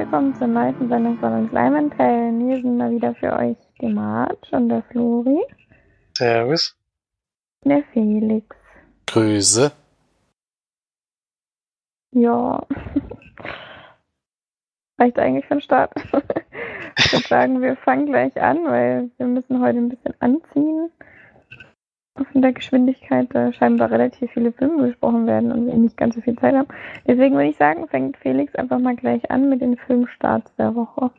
willkommen zur neuesten Sendung von uns Leimenteln. Hier sind mal wieder für euch die Marge und der Flori. Servus. Der Felix. Grüße. Ja. Reicht eigentlich für den Start. ich würde sagen, wir fangen gleich an, weil wir müssen heute ein bisschen anziehen. Von der Geschwindigkeit da scheinbar relativ viele Filme besprochen werden und wir nicht ganz so viel Zeit haben. Deswegen würde ich sagen, fängt Felix einfach mal gleich an mit den Filmstarts der Woche.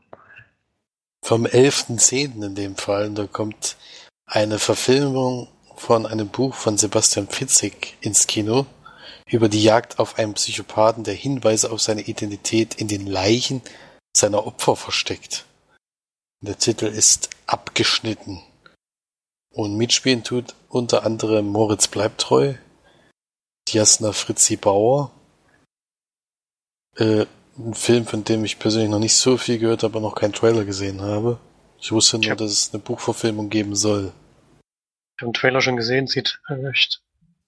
Vom 11.10. in dem Fall, da kommt eine Verfilmung von einem Buch von Sebastian Fitzek ins Kino über die Jagd auf einen Psychopathen, der Hinweise auf seine Identität in den Leichen seiner Opfer versteckt. Der Titel ist Abgeschnitten. Und mitspielen tut unter anderem Moritz Bleibtreu, Jasna Fritzi Bauer, äh, ein Film, von dem ich persönlich noch nicht so viel gehört habe, aber noch keinen Trailer gesehen habe. Ich wusste nur, dass es eine Buchverfilmung geben soll. Ich habe den Trailer schon gesehen, sieht echt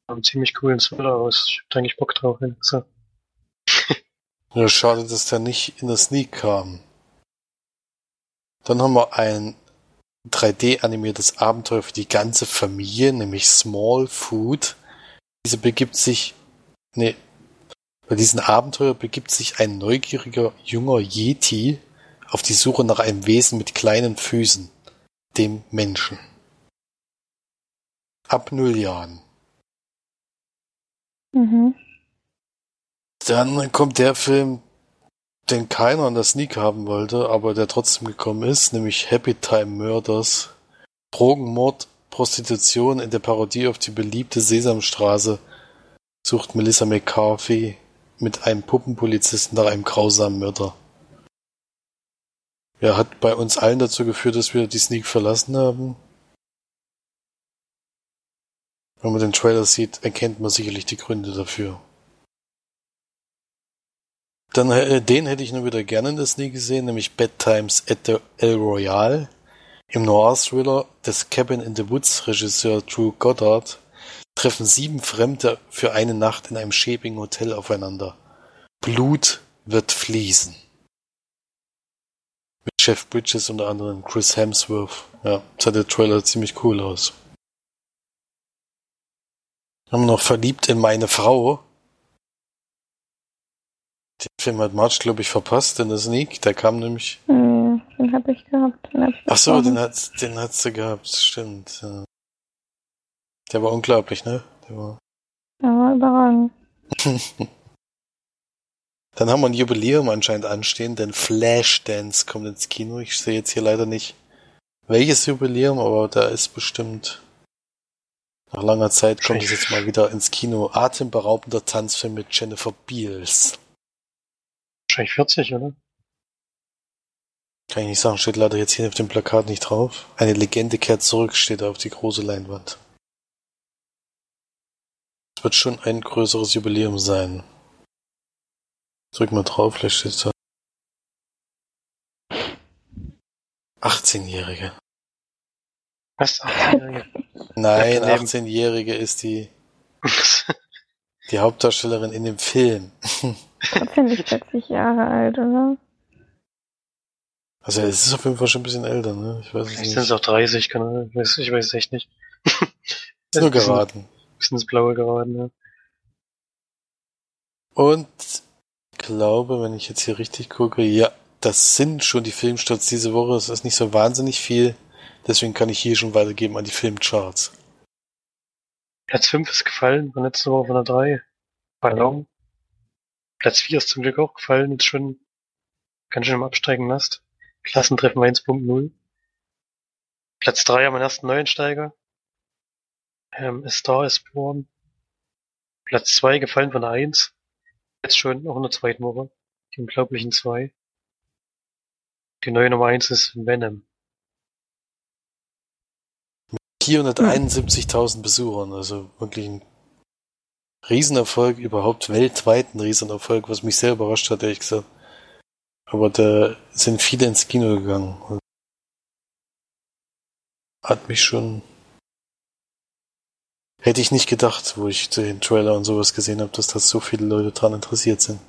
einen ziemlich coolen Thriller aus. Ich hab eigentlich Bock drauf. So. ja, schade, dass der nicht in der Sneak kam. Dann haben wir ein 3D-animiertes Abenteuer für die ganze Familie, nämlich Small Food. Diese begibt sich, nee, bei diesem Abenteuer begibt sich ein neugieriger junger Yeti auf die Suche nach einem Wesen mit kleinen Füßen, dem Menschen. Ab null Jahren. Mhm. Dann kommt der Film, den keiner an der Sneak haben wollte, aber der trotzdem gekommen ist, nämlich Happy Time Murders. Drogenmord, Prostitution in der Parodie auf die beliebte Sesamstraße sucht Melissa McCarthy mit einem Puppenpolizisten nach einem grausamen Mörder. Ja, hat bei uns allen dazu geführt, dass wir die Sneak verlassen haben. Wenn man den Trailer sieht, erkennt man sicherlich die Gründe dafür. Dann äh, den hätte ich nur wieder gerne in der Sneak gesehen, nämlich Bad Times at the El Royale. Im Noir-Thriller des Cabin in the Woods Regisseur Drew Goddard treffen sieben Fremde für eine Nacht in einem schäbigen Hotel aufeinander. Blut wird fließen. Mit Jeff Bridges unter anderem Chris Hemsworth. Ja, sah der Trailer ziemlich cool aus. Haben noch Verliebt in meine Frau. Den Film hat March, glaube ich, verpasst in der Sneak. Der kam nämlich. Hm, den habe ich gehabt. Den hab ich Ach so, den hat, den hat sie gehabt. Stimmt. Ja. Der war unglaublich, ne? Der war. Ja, war überragend. Dann haben wir ein Jubiläum anscheinend anstehen, denn Flashdance kommt ins Kino. Ich sehe jetzt hier leider nicht welches Jubiläum, aber da ist bestimmt nach langer Zeit kommt es jetzt mal wieder ins Kino. Atemberaubender Tanzfilm mit Jennifer Beals. Wahrscheinlich 40, oder? Kann ich nicht sagen, steht leider jetzt hier auf dem Plakat nicht drauf. Eine Legende kehrt zurück, steht da auf die große Leinwand. Es wird schon ein größeres Jubiläum sein. Drück mal drauf, vielleicht steht da. 18-Jährige. Was? 18-Jährige? Nein, daneben. 18-Jährige ist die, die Hauptdarstellerin in dem Film. Trotzdem nicht 40 Jahre alt, oder? Also es ist auf jeden Fall schon ein bisschen älter, ne? Ich weiß es Vielleicht sind es auch 30, keine Ahnung. Ich weiß, ich weiß es echt nicht. Ist nur geraten. Bisschen ins Blaue geraten, ja. Und ich glaube, wenn ich jetzt hier richtig gucke, ja, das sind schon die Filmstarts diese Woche. Es ist nicht so wahnsinnig viel. Deswegen kann ich hier schon weitergeben an die Filmcharts. Platz 5 ist gefallen, von letzte Woche von der 3. Ballon. Platz 4 ist zum Glück auch gefallen, jetzt schon ganz schön im Absteigen lasst. Klassentreffen 1.0. Platz 3 haben wir den ersten Neuensteiger. Ähm, A Star is Born. Platz 2 gefallen von der 1. Jetzt schon auch in der zweiten Woche. Die unglaublichen 2. Die neue Nummer 1 ist Venom. 471.000 Besuchern, also wirklich ein Riesenerfolg, überhaupt weltweit ein Riesenerfolg, was mich sehr überrascht hat, ehrlich gesagt. Aber da sind viele ins Kino gegangen. Hat mich schon. Hätte ich nicht gedacht, wo ich den Trailer und sowas gesehen habe, dass da so viele Leute dran interessiert sind.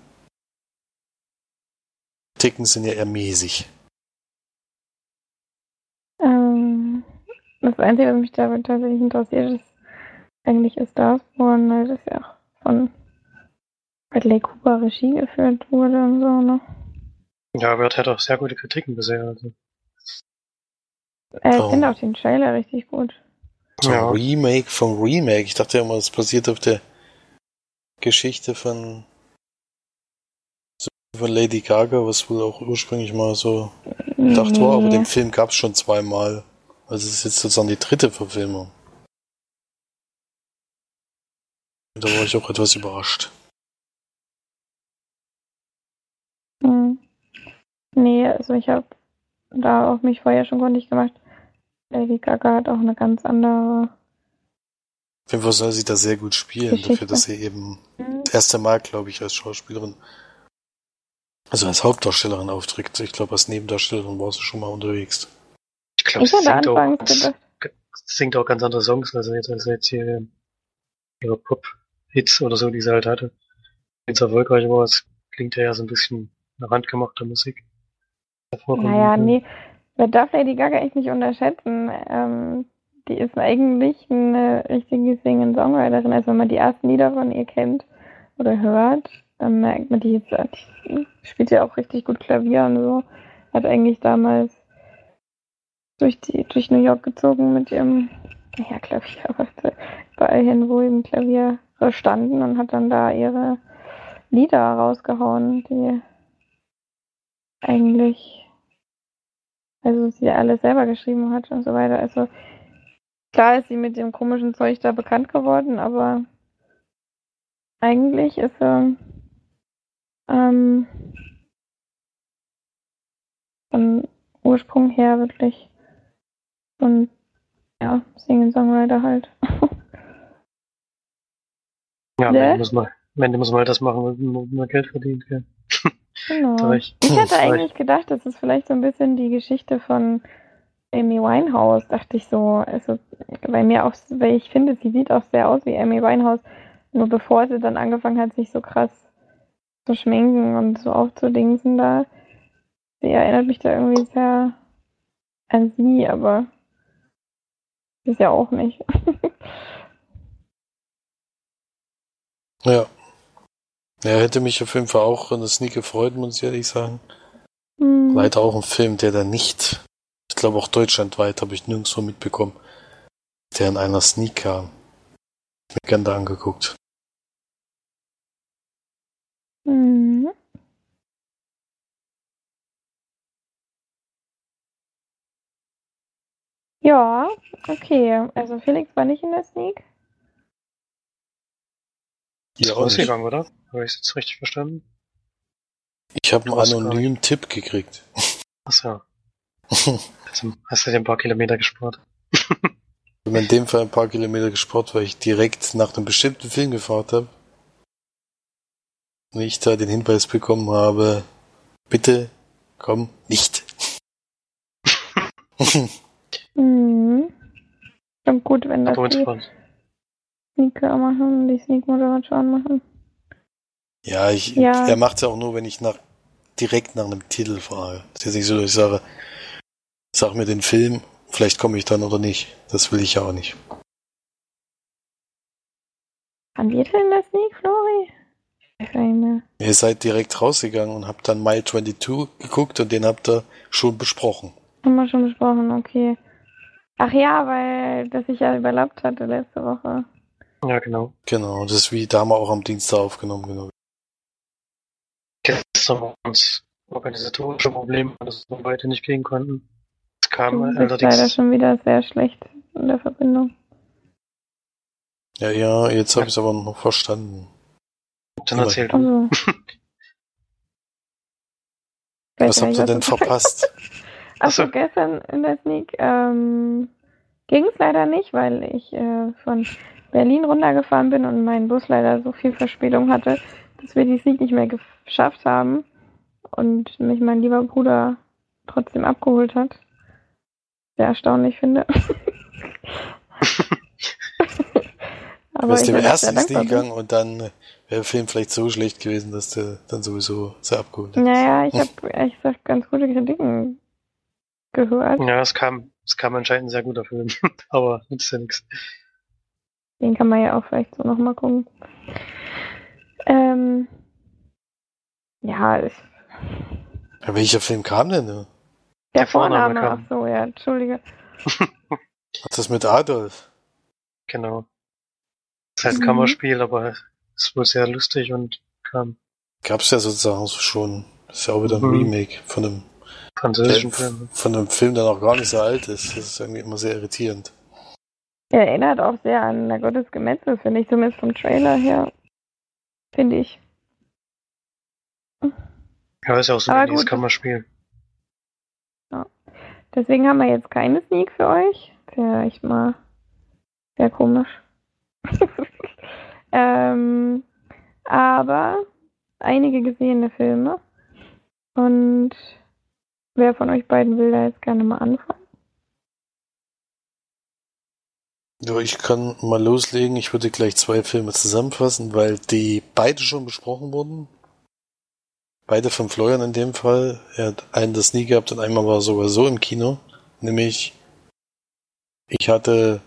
Kritiken sind ja eher mäßig. Ähm, das Einzige, was mich da tatsächlich interessiert, ist eigentlich ist Star Wars, weil das ja auch von Bradley Cooper Regie geführt wurde und so, ne? Ja, aber er hat auch sehr gute Kritiken bisher. Also. Äh, ich Oh. finde auch den Trailer richtig gut. So ein Ja. Remake vom Remake. Ich dachte ja immer, es basiert auf der Geschichte von, von Lady Gaga, was wohl auch ursprünglich mal so gedacht war, aber den Film gab es schon zweimal. Also es ist jetzt sozusagen die dritte Verfilmung. Da war ich auch etwas überrascht. Hm. Nee, also ich habe da auch mich vorher schon kundig gemacht. Lady Gaga hat auch eine ganz andere. Auf jeden Fall soll sie da sehr gut spielen, Geschichte. dafür, dass sie eben das erste Mal, glaube ich, als Schauspielerin, also als Hauptdarstellerin auftritt. Ich glaube, als Nebendarstellerin war sie schon mal unterwegs. Ich glaube, sie singt auch, singt auch ganz andere Songs, also jetzt, als jetzt hier ihre Pop-Hits oder so, die sie halt hatte. Jetzt erfolgreich war, es klingt ja so ein bisschen nach handgemachter Musik. Naja, nee, man darf Lady Gaga echt nicht unterschätzen. Ähm, die ist eigentlich eine richtige Singen-Songwriterin. Also wenn man die ersten Lieder von ihr kennt oder hört, dann merkt man, die, ist, die spielt ja auch richtig gut Klavier und so. Hat eigentlich damals durch, die, durch New York gezogen mit ihrem, naja, Klavier, aber überall hin, wo eben Klavier standen und hat dann da ihre Lieder rausgehauen, die eigentlich, also sie alles selber geschrieben hat und so weiter. Also klar ist sie mit dem komischen Zeug da bekannt geworden, aber eigentlich ist sie ähm, von Ursprung her wirklich ein ja, Singen-Songwriter halt. Ja, am Ne? Ende muss man, am Ende muss man halt das machen, wo man Geld verdient. Ja. genau. Ich, da ich- eigentlich gedacht, das ist vielleicht so ein bisschen die Geschichte von Amy Winehouse, dachte ich so. Also bei mir auch, weil ich finde, sie sieht auch sehr aus wie Amy Winehouse. Nur bevor sie dann angefangen hat, sich so krass zu schminken und so aufzudingsen da. Sie erinnert mich da irgendwie sehr an sie, aber ist ja auch nicht. Ja. Ja, hätte mich auf jeden Fall auch an das Sneak gefreut, muss ich ehrlich sagen. Hm. Leider auch ein Film, der da nicht, ich glaube auch deutschlandweit habe ich nirgendwo mitbekommen, der in einer Sneak kam. Mir gern da angeguckt. Mhm. Ja, okay. Also Felix war nicht in der Sneak. Ist rausgegangen, oder? Habe ich es jetzt richtig verstanden? Ich habe einen anonymen Tipp gekriegt. Achso. Also, hast du dir ein paar Kilometer gespart? Ich habe in dem Fall ein paar Kilometer gespart, weil ich direkt nach einem bestimmten Film gefahren habe. Und ich da den Hinweis bekommen habe, bitte komm nicht. Mhm. Und gut, wenn das. Sneaker machen, die Sneak-Moderatoren machen. ja, ich, Ja. er macht es auch nur, wenn ich nach, direkt nach einem Titel frage. Das ist jetzt nicht so, dass ich sage, sag mir den Film, vielleicht komme ich dann oder nicht. Das will ich ja auch nicht. Waren wir denn der Sneak, Flori? Nicht mehr. Ihr seid direkt rausgegangen und habt dann Mile 22 geguckt und den habt ihr schon besprochen. Haben wir schon besprochen, okay. Ach ja, weil das sich ja überlappt hatte letzte Woche. Ja, genau. Genau, das ist wie da haben wir auch am Dienstag aufgenommen, genau. Gestern waren uns organisatorische Probleme, dass wir beide nicht gehen konnten. Es kam Du bist leider allerdings, schon wieder sehr schlecht in der Verbindung. Ja, ja, jetzt habe ich es aber noch verstanden. dann erzählt. Also. Was habt ihr denn verpasst? Achso, Ach so. gestern in der Sneak ähm, ging es leider nicht, weil ich äh, von Berlin runtergefahren bin und mein Bus leider so viel Verspätung hatte, dass wir die Sneak nicht mehr geschafft haben und mich mein lieber Bruder trotzdem abgeholt hat. Sehr erstaunlich finde. Du bist bin ersten sehr dankbar Sneak gegangen und dann wäre der Film vielleicht so schlecht gewesen, dass der dann sowieso sehr abgeholt hätte. Naja, ich habe ehrlich gesagt ganz gute Kritiken gehört. Ja, es kam, es kam anscheinend ein sehr guter Film, aber nützt ja nichts. Den kann man ja auch vielleicht so nochmal gucken. Ähm, ja, ich, ja, welcher Film kam denn? Ne? Der, der Vorname, Vorname ach so, ja, entschuldige. Was ist mit Adolf? Genau. Das ist halt ein mhm. Kammerspiel, aber es wohl sehr lustig und kam. Gab's ja sozusagen schon. Das ist ja auch wieder ein mhm. Remake von einem französischen Film. Von einem Film, der noch gar nicht so alt ist. Das ist irgendwie immer sehr irritierend. Er erinnert auch sehr an Na Gottes Gemetzel, finde ich, zumindest vom Trailer her. Finde ich. Ja, ist ja auch so ein dieses Kammerspiel. Ja. Deswegen haben wir jetzt keine Sneak für euch. Wäre echt mal sehr komisch. ähm, aber einige gesehene Filme. Und wer von euch beiden will da jetzt gerne mal anfangen? Ja, ich kann mal loslegen. Ich würde gleich zwei Filme zusammenfassen, weil die beide schon besprochen wurden. Beide von Florian in dem Fall. Er hat einen das nie gehabt und einmal war er sogar so im Kino. Nämlich, ich hatte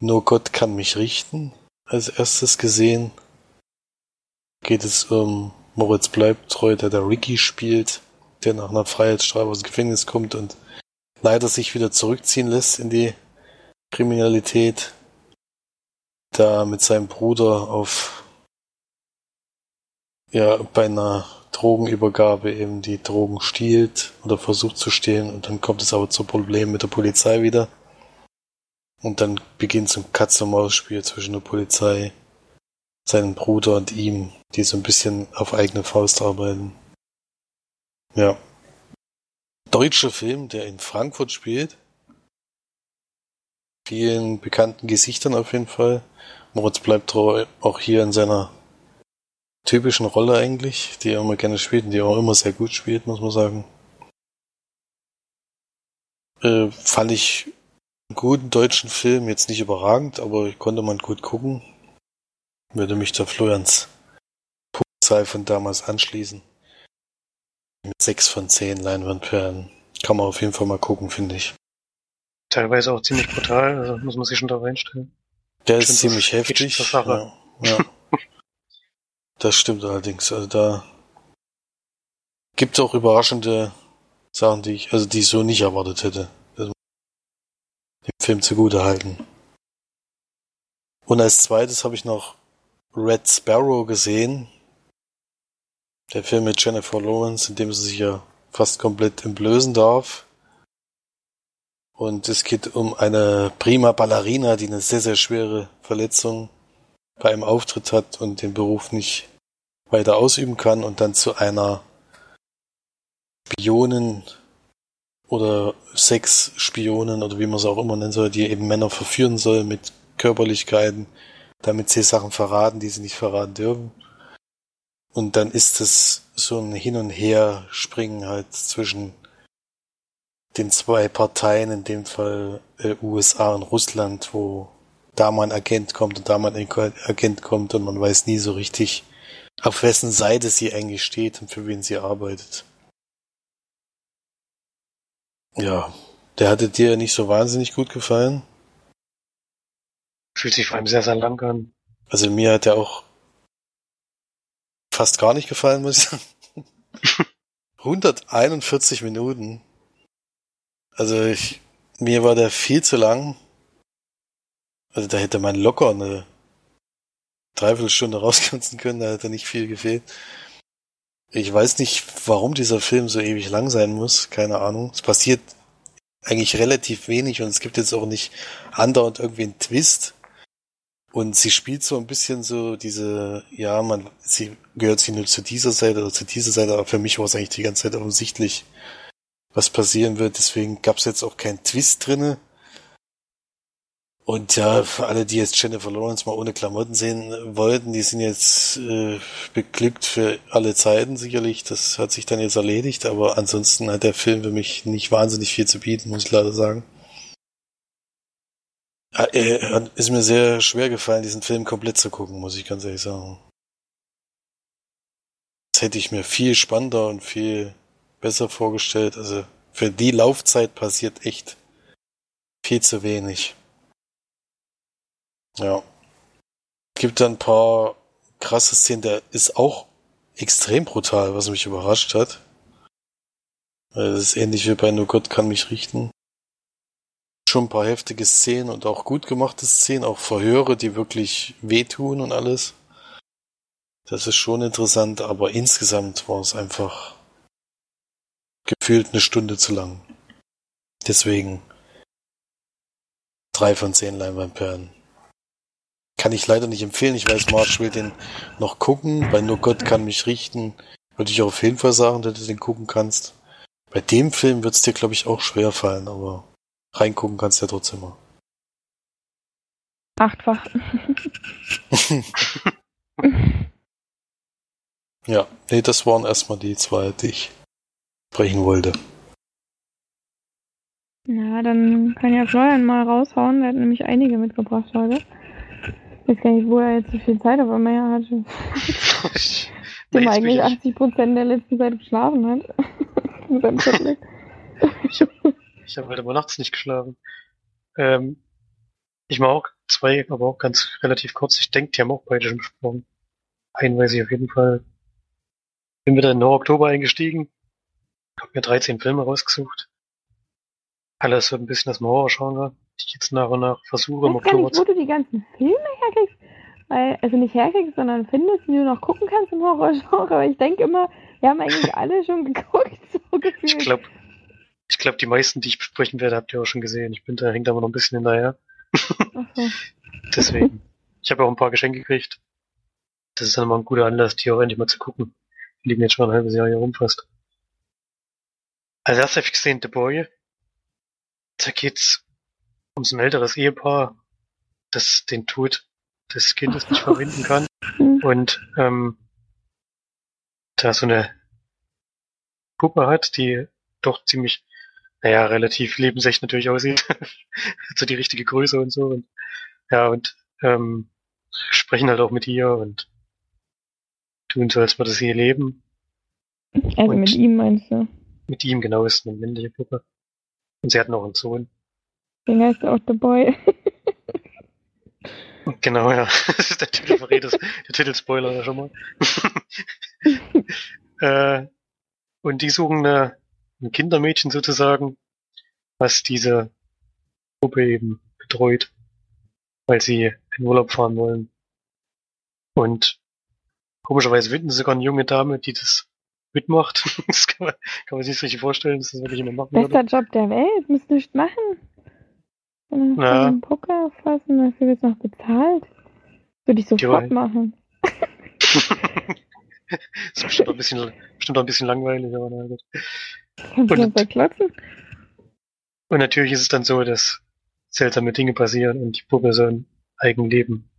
Nur Gott kann mich richten als erstes gesehen. Geht es um Moritz Bleibtreu, der da Ricky spielt, der nach einer Freiheitsstrafe aus dem Gefängnis kommt und leider sich wieder zurückziehen lässt in die Kriminalität, da mit seinem Bruder auf ja, bei einer Drogenübergabe eben die Drogen stiehlt oder versucht zu stehlen und dann kommt es aber zu Problemen mit der Polizei wieder. Und dann beginnt so ein Katz-und-Maus-Spiel zwischen der Polizei, seinem Bruder und ihm, die so ein bisschen auf eigene Faust arbeiten. Ja. Deutscher Film, der in Frankfurt spielt. Vielen bekannten Gesichtern auf jeden Fall. Moritz bleibt auch hier in seiner typischen Rolle eigentlich, die er immer gerne spielt und die er auch immer sehr gut spielt, muss man sagen. Äh, fand ich einen guten deutschen Film, jetzt nicht überragend, aber konnte man gut gucken. Würde mich der Florians Punktzahl von damals anschließen. Mit sechs von zehn Leinwandperlen. Kann man auf jeden Fall mal gucken, finde ich. Teilweise auch ziemlich brutal, also muss man sich schon da reinstellen. Der ist ziemlich heftig. Ja, ja. Das stimmt allerdings. Also da gibt es auch überraschende Sachen, die ich, also die ich so nicht erwartet hätte. Also dem Film zugute halten. Und als zweites habe ich noch Red Sparrow gesehen. Der Film mit Jennifer Lawrence, in dem sie sich ja fast komplett entblößen darf. Und es geht um eine prima Ballerina, die eine sehr, sehr schwere Verletzung bei einem Auftritt hat und den Beruf nicht weiter ausüben kann und dann zu einer Spionin oder Sexspionin oder wie man es auch immer nennen soll, die eben Männer verführen soll mit Körperlichkeiten, damit sie Sachen verraten, die sie nicht verraten dürfen. Und dann ist es so ein Hin und Her springen halt zwischen den zwei Parteien, in dem Fall äh, USA und Russland, wo da mal ein Agent kommt und da mal ein Agent kommt und man weiß nie so richtig, auf wessen Seite sie eigentlich steht und für wen sie arbeitet. Ja, der hatte dir nicht so wahnsinnig gut gefallen. Fühlt sich vor allem sehr, sehr lang an. Also mir hat er auch fast gar nicht gefallen, muss ich sagen. 141 Minuten. Also ich, mir war der viel zu lang. Also da hätte man locker eine Dreiviertelstunde rauskürzen können, da hätte nicht viel gefehlt. Ich weiß nicht, warum dieser Film so ewig lang sein muss, keine Ahnung. Es passiert eigentlich relativ wenig und es gibt jetzt auch nicht andauernd irgendwie einen Twist. Und sie spielt so ein bisschen so diese, ja, man, sie gehört sie nur zu dieser Seite oder zu dieser Seite, aber für mich war es eigentlich die ganze Zeit offensichtlich, was passieren wird. Deswegen gab es jetzt auch keinen Twist drinne. Und ja, für alle, die jetzt Jennifer Lawrence mal ohne Klamotten sehen wollten, die sind jetzt äh, beglückt für alle Zeiten sicherlich. Das hat sich dann jetzt erledigt, aber ansonsten hat der Film für mich nicht wahnsinnig viel zu bieten, muss ich leider sagen. Äh, ist mir sehr schwer gefallen, diesen Film komplett zu gucken, muss ich ganz ehrlich sagen. hätte ich mir viel spannender und viel besser vorgestellt. Also für die Laufzeit passiert echt viel zu wenig. Ja. Gibt da ein paar krasse Szenen, der ist auch extrem brutal, was mich überrascht hat. Das ist ähnlich wie bei Nur Gott kann mich richten. Schon ein paar heftige Szenen und auch gut gemachte Szenen, auch Verhöre, die wirklich wehtun und alles. Das ist schon interessant, aber insgesamt war es einfach gefühlt eine Stunde zu lang. Deswegen drei von zehn Leinwandperlen. Kann ich leider nicht empfehlen. Ich weiß, Marsch will den noch gucken. Bei Nur Gott kann mich richten. Würde ich auch auf jeden Fall sagen, dass du den gucken kannst. Bei dem Film wird es dir, glaube ich, auch schwer fallen, aber reingucken kannst du ja trotzdem mal. Achtfach. ja, nee, das waren erstmal die zwei, die ich sprechen wollte. Ja, dann kann ja Florian mal raushauen. Der hat nämlich einige mitgebracht heute. Ich weiß gar nicht, wo er jetzt so viel Zeit auf einmal hatte. Dem eigentlich 80 Prozent der letzten Zeit geschlafen hat. ich habe ich heute aber nachts nicht geschlafen. Ähm, ich mache auch zwei, aber auch ganz relativ kurz. Ich denke, die haben auch beide schon besprochen. Einen weiß ich auf jeden Fall. Bin wieder in den Oktober eingestiegen. Hab mir 13 Filme rausgesucht. Alles so ein bisschen das Horror-Genre, die ich jetzt nach und nach versuche im Oktober nicht, wo du die ganzen Filme herkriegst. Weil, also nicht herkriegst, sondern findest, die du noch gucken kannst im Horror-Genre. Aber ich denke immer, wir haben eigentlich alle schon geguckt, so gefühlt. Ich glaube, ich glaube, die meisten, die ich besprechen werde, habt ihr auch schon gesehen. Ich bin da, hängt aber noch ein bisschen hinterher. Okay. Deswegen. Ich habe auch ein paar Geschenke gekriegt. Das ist dann mal ein guter Anlass, die auch endlich mal zu gucken. Die liegen jetzt schon ein halbes Jahr hier rum fast. Als erstes habe ich gesehen The Boy. Da geht's um so ein älteres Ehepaar, das den Tod des Kindes nicht verbinden kann. Und ähm, da so eine Puppe hat, die doch ziemlich, naja, relativ lebensecht natürlich aussieht. so die richtige Größe und so. Und, ja, und ähm, sprechen halt auch mit ihr und tun so, als würde sie ihr leben. Also und mit ihm meinst du? Mit ihm, genau, ist eine männliche Puppe. Und sie hat noch einen Sohn. Den heißt auch The Boy. genau, ja. Das ist der Titel verrät der Titelspoiler schon mal. äh, und die suchen eine, ein Kindermädchen sozusagen, was diese Puppe eben betreut, weil sie in Urlaub fahren wollen. Und komischerweise finden sie sogar eine junge Dame, die das mitmacht. Das kann man, kann man sich nicht richtig vorstellen, dass das wirklich jemand machen Bester würde. Job der Welt, muss nichts machen. Dann ja. einen Poker auffassen, dafür wird noch bezahlt. Würde ich sofort ja. machen. das ist bestimmt auch ein bisschen, bestimmt auch ein bisschen langweilig, aber na gut. Kannst du das verklotzen? Und natürlich ist es dann so, dass seltsame Dinge passieren und die Puppe so ein Eigenleben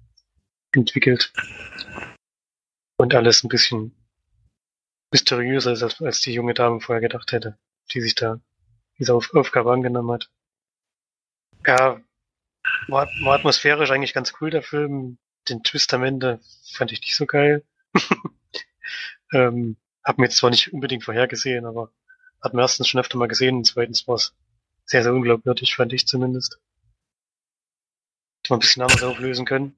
entwickelt. Und alles ein bisschen mysteriöser ist, als, als die junge Dame vorher gedacht hätte, die sich da diese Auf Aufgabe angenommen hat. Ja, war, war atmosphärisch eigentlich ganz cool, der Film. Den Twist am Ende fand ich nicht so geil. ähm, hab mir jetzt zwar nicht unbedingt vorhergesehen, aber hat mir erstens schon öfter mal gesehen und zweitens war es sehr, sehr unglaubwürdig, fand ich zumindest. Hätte man ein bisschen anders auflösen können.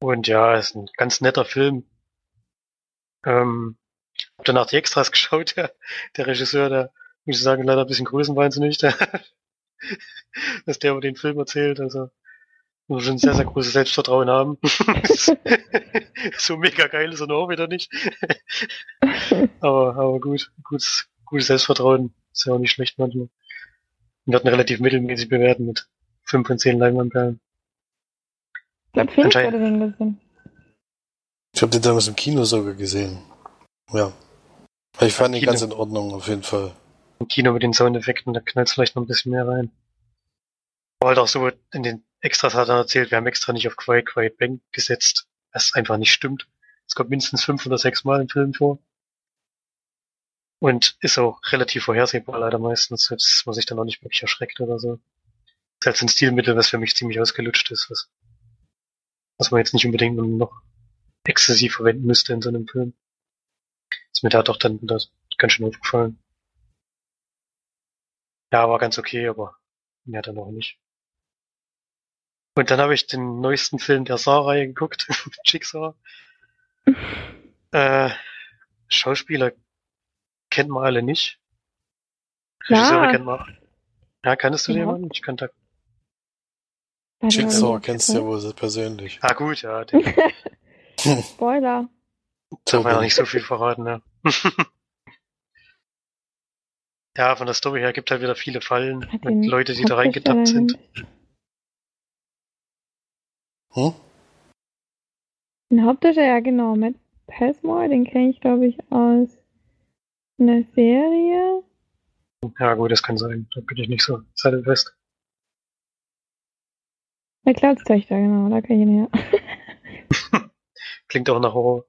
Und ja, ist ein ganz netter Film. Ähm, hab danach die Extras geschaut, der, der Regisseur, der, muss ich sagen, leider ein bisschen größenwahnsinnig, der, dass der über den Film erzählt, also muss schon sehr, sehr großes Selbstvertrauen haben. so mega geil ist er noch wieder nicht. aber, aber gut, gutes, gutes Selbstvertrauen ist ja auch nicht schlecht manchmal. Wir hatten relativ mittelmäßig bewerten mit 5 von 10 Leinwandperlen. Ich glaube, Felix hatte den gesehen. Ich habe den damals im Kino sogar gesehen. Ja. Ich fand ihn ganz in Ordnung, auf jeden Fall. Im Kino mit den Soundeffekten, da knallt vielleicht noch ein bisschen mehr rein. Aber halt auch so, in den Extras hat er erzählt, wir haben extra nicht auf Quiet Quiet Bang gesetzt, was einfach nicht stimmt. Es kommt mindestens fünf oder sechs Mal im Film vor. Und ist auch relativ vorhersehbar leider meistens, dass man sich dann auch nicht wirklich erschreckt oder so. Ist halt ein Stilmittel, was für mich ziemlich ausgelutscht ist, was, was man jetzt nicht unbedingt noch exzessiv verwenden müsste in so einem Film. Ist mir da doch dann das ganz schön aufgefallen. Ja, war ganz okay, aber mehr dann auch nicht. Und dann habe ich den neuesten Film der Saar-Reihe geguckt, Jigsaw. Äh, Schauspieler kennt man alle nicht. Regisseure Ja. kennt man. Ja, kanntest du Ja. jemanden? Ich kannte. Warte mal, Jigsaw kennst du ja wohl persönlich. Ah gut, ja, den Spoiler. darf man ja noch nicht so viel verraten, ja. ja, von der Story her gibt halt wieder viele Fallen Hat den Leute, die da reingetappt sind. Hm? Den Hauptdarsteller, ja genau, Matt Passmore, den kenne ich glaube ich aus einer Serie. Ja gut, das kann sein. Da bin ich nicht so sattelfest. Bei Clouds Töchter, genau, da kenne ich ihn her. Klingt auch nach Horror.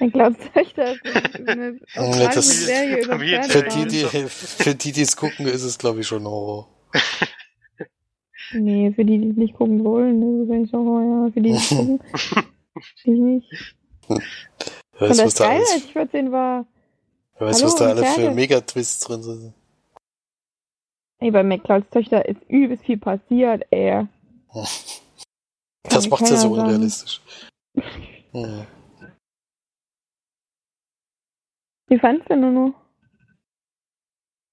Bei Clouds Töchter ist eine, australische das- Serie über Für die, die, für die, die es gucken, ist es, glaube ich, schon Horror. Nee, für die, die es nicht gucken wollen, das ist eigentlich auch, ja, für die, die es gucken, ich nicht. Wer Und weiß, was das da Geile, alles, als ich 14 war, wer weiß, Hallo, was da alle für. Megatwists drin sind. ey, bei McClouds Töchter ist übelst viel passiert, ey. Das mir macht's ja so unrealistisch. Hm. Wie fandst du Nuno?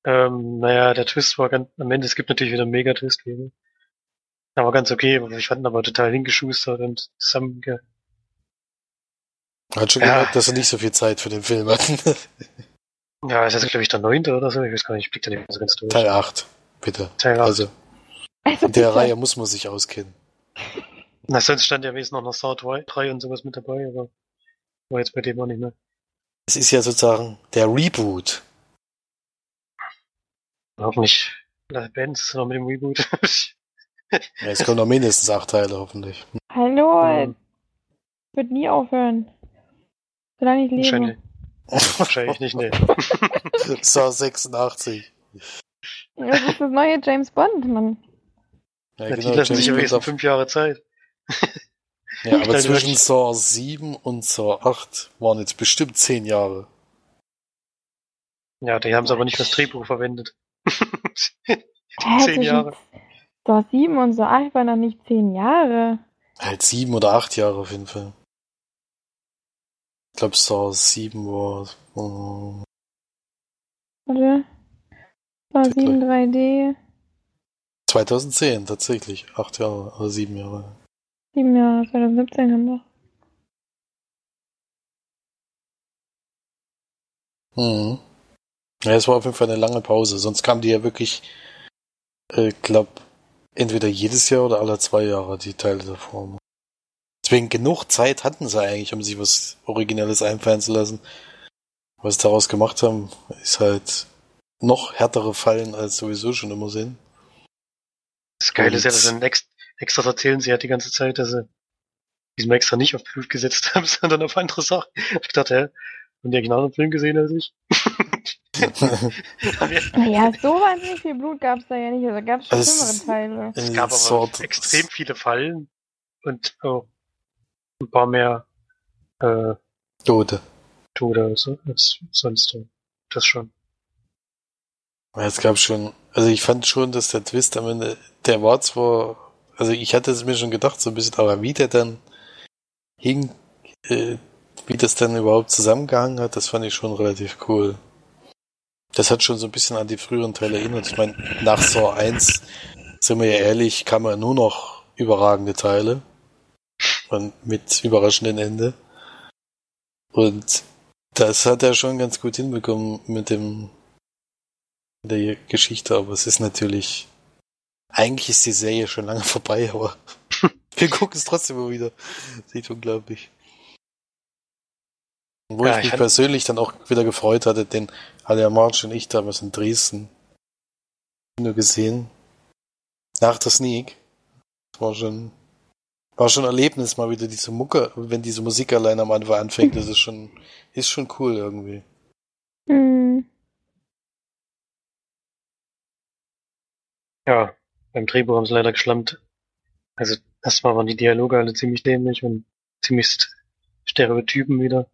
Ähm, naja, der Twist war ganz, am Ende, es gibt natürlich wieder einen Mega-Twist, aber ganz okay, aber ich fand ihn aber total hingeschustert und zusammenge... Hat schon Ja. gemerkt, dass er nicht so viel Zeit für den Film hat. Ja, ist jetzt glaube ich der neunte oder so, ich weiß gar nicht, ich blick da nicht mehr so ganz durch. Teil 8, bitte. Teil acht. Also, Also, in der bitte. Reihe muss man sich auskennen. Na, sonst stand ja wenigstens noch noch Saw 3 und sowas mit dabei, aber war jetzt bei dem auch nicht mehr. Es ist ja sozusagen der Reboot. Hoffentlich bleibt Benz noch mit dem Reboot. Ja, es kommen noch mindestens acht Teile, hoffentlich. Hallo, Hm. wird nie aufhören. Solange ich lebe. Wahrscheinlich, wahrscheinlich nicht, nee. Saw 86. Das ist das neue James Bond, Mann. Ja, Ja, genau, die lassen sich James ja Bond wenigstens fünf Jahre Zeit. Ja, aber zwischen. Saw 7 und Saw 8 waren jetzt bestimmt zehn Jahre. Ja, die haben es aber nicht fürs Drehbuch verwendet. Zehn Jahre. So 7 und so 8 waren noch nicht 10 Jahre. Halt sieben oder acht Jahre auf jeden Fall. Ich glaube, Saw 7 war. äh, Warte. Titel. 7 3D. 2010 tatsächlich. Acht Jahre oder sieben Jahre. 7 Jahre, 2017 haben wir. Mhm. Ja, es war auf jeden Fall eine lange Pause. Sonst kamen die ja wirklich, äh, glaub, entweder jedes Jahr oder alle zwei Jahre die Teile davor. Deswegen genug Zeit hatten sie eigentlich, um sich was Originelles einfallen zu lassen. Was sie daraus gemacht haben, ist halt noch härtere Fallen als sowieso schon immer sind. Das Geile ist ja, dass sie ex extras erzählen sie ja die ganze Zeit, dass sie diesmal extra nicht auf Blut gesetzt haben, sondern auf andere Sachen. Ich dachte, hä? Haben die eigentlich einen anderen Film gesehen als ich? Naja, so wahnsinnig viel Blut gab es da ja nicht. Also gab es schon Also schlimmere Teile. es gab aber extrem viele Fallen und auch ein paar mehr äh, Tote. Tode als, als sonst. Das schon. Ja, Es gab schon, also ich fand schon, dass der Twist am Ende, der war zwar, also ich hatte es mir schon gedacht, so ein bisschen, aber wie der dann hing, äh, wie das dann überhaupt zusammengehangen hat, das fand ich schon relativ cool. Das hat schon so ein bisschen an die früheren Teile erinnert. Ich meine, nach Saw 1, sind wir ja ehrlich, kam ja nur noch überragende Teile. Und mit überraschendem Ende. Und das hat er schon ganz gut hinbekommen mit dem mit der Geschichte, aber es ist natürlich. Eigentlich ist die Serie schon lange vorbei, aber wir gucken es trotzdem immer wieder. Sieht unglaublich. Wo Ja, ich ich mich fand- persönlich dann auch wieder gefreut hatte, den Alia March und ich damals in Dresden nur gesehen. Nach der Sneak. Das war schon, war schon ein Erlebnis, mal wieder diese Mucke, wenn diese Musik allein am Anfang anfängt, das ist schon, ist schon cool irgendwie. Hm. Ja, beim Drehbuch haben sie leider geschlampt. Also erstmal waren die Dialoge alle ziemlich dämlich und ziemlich Stereotypen wieder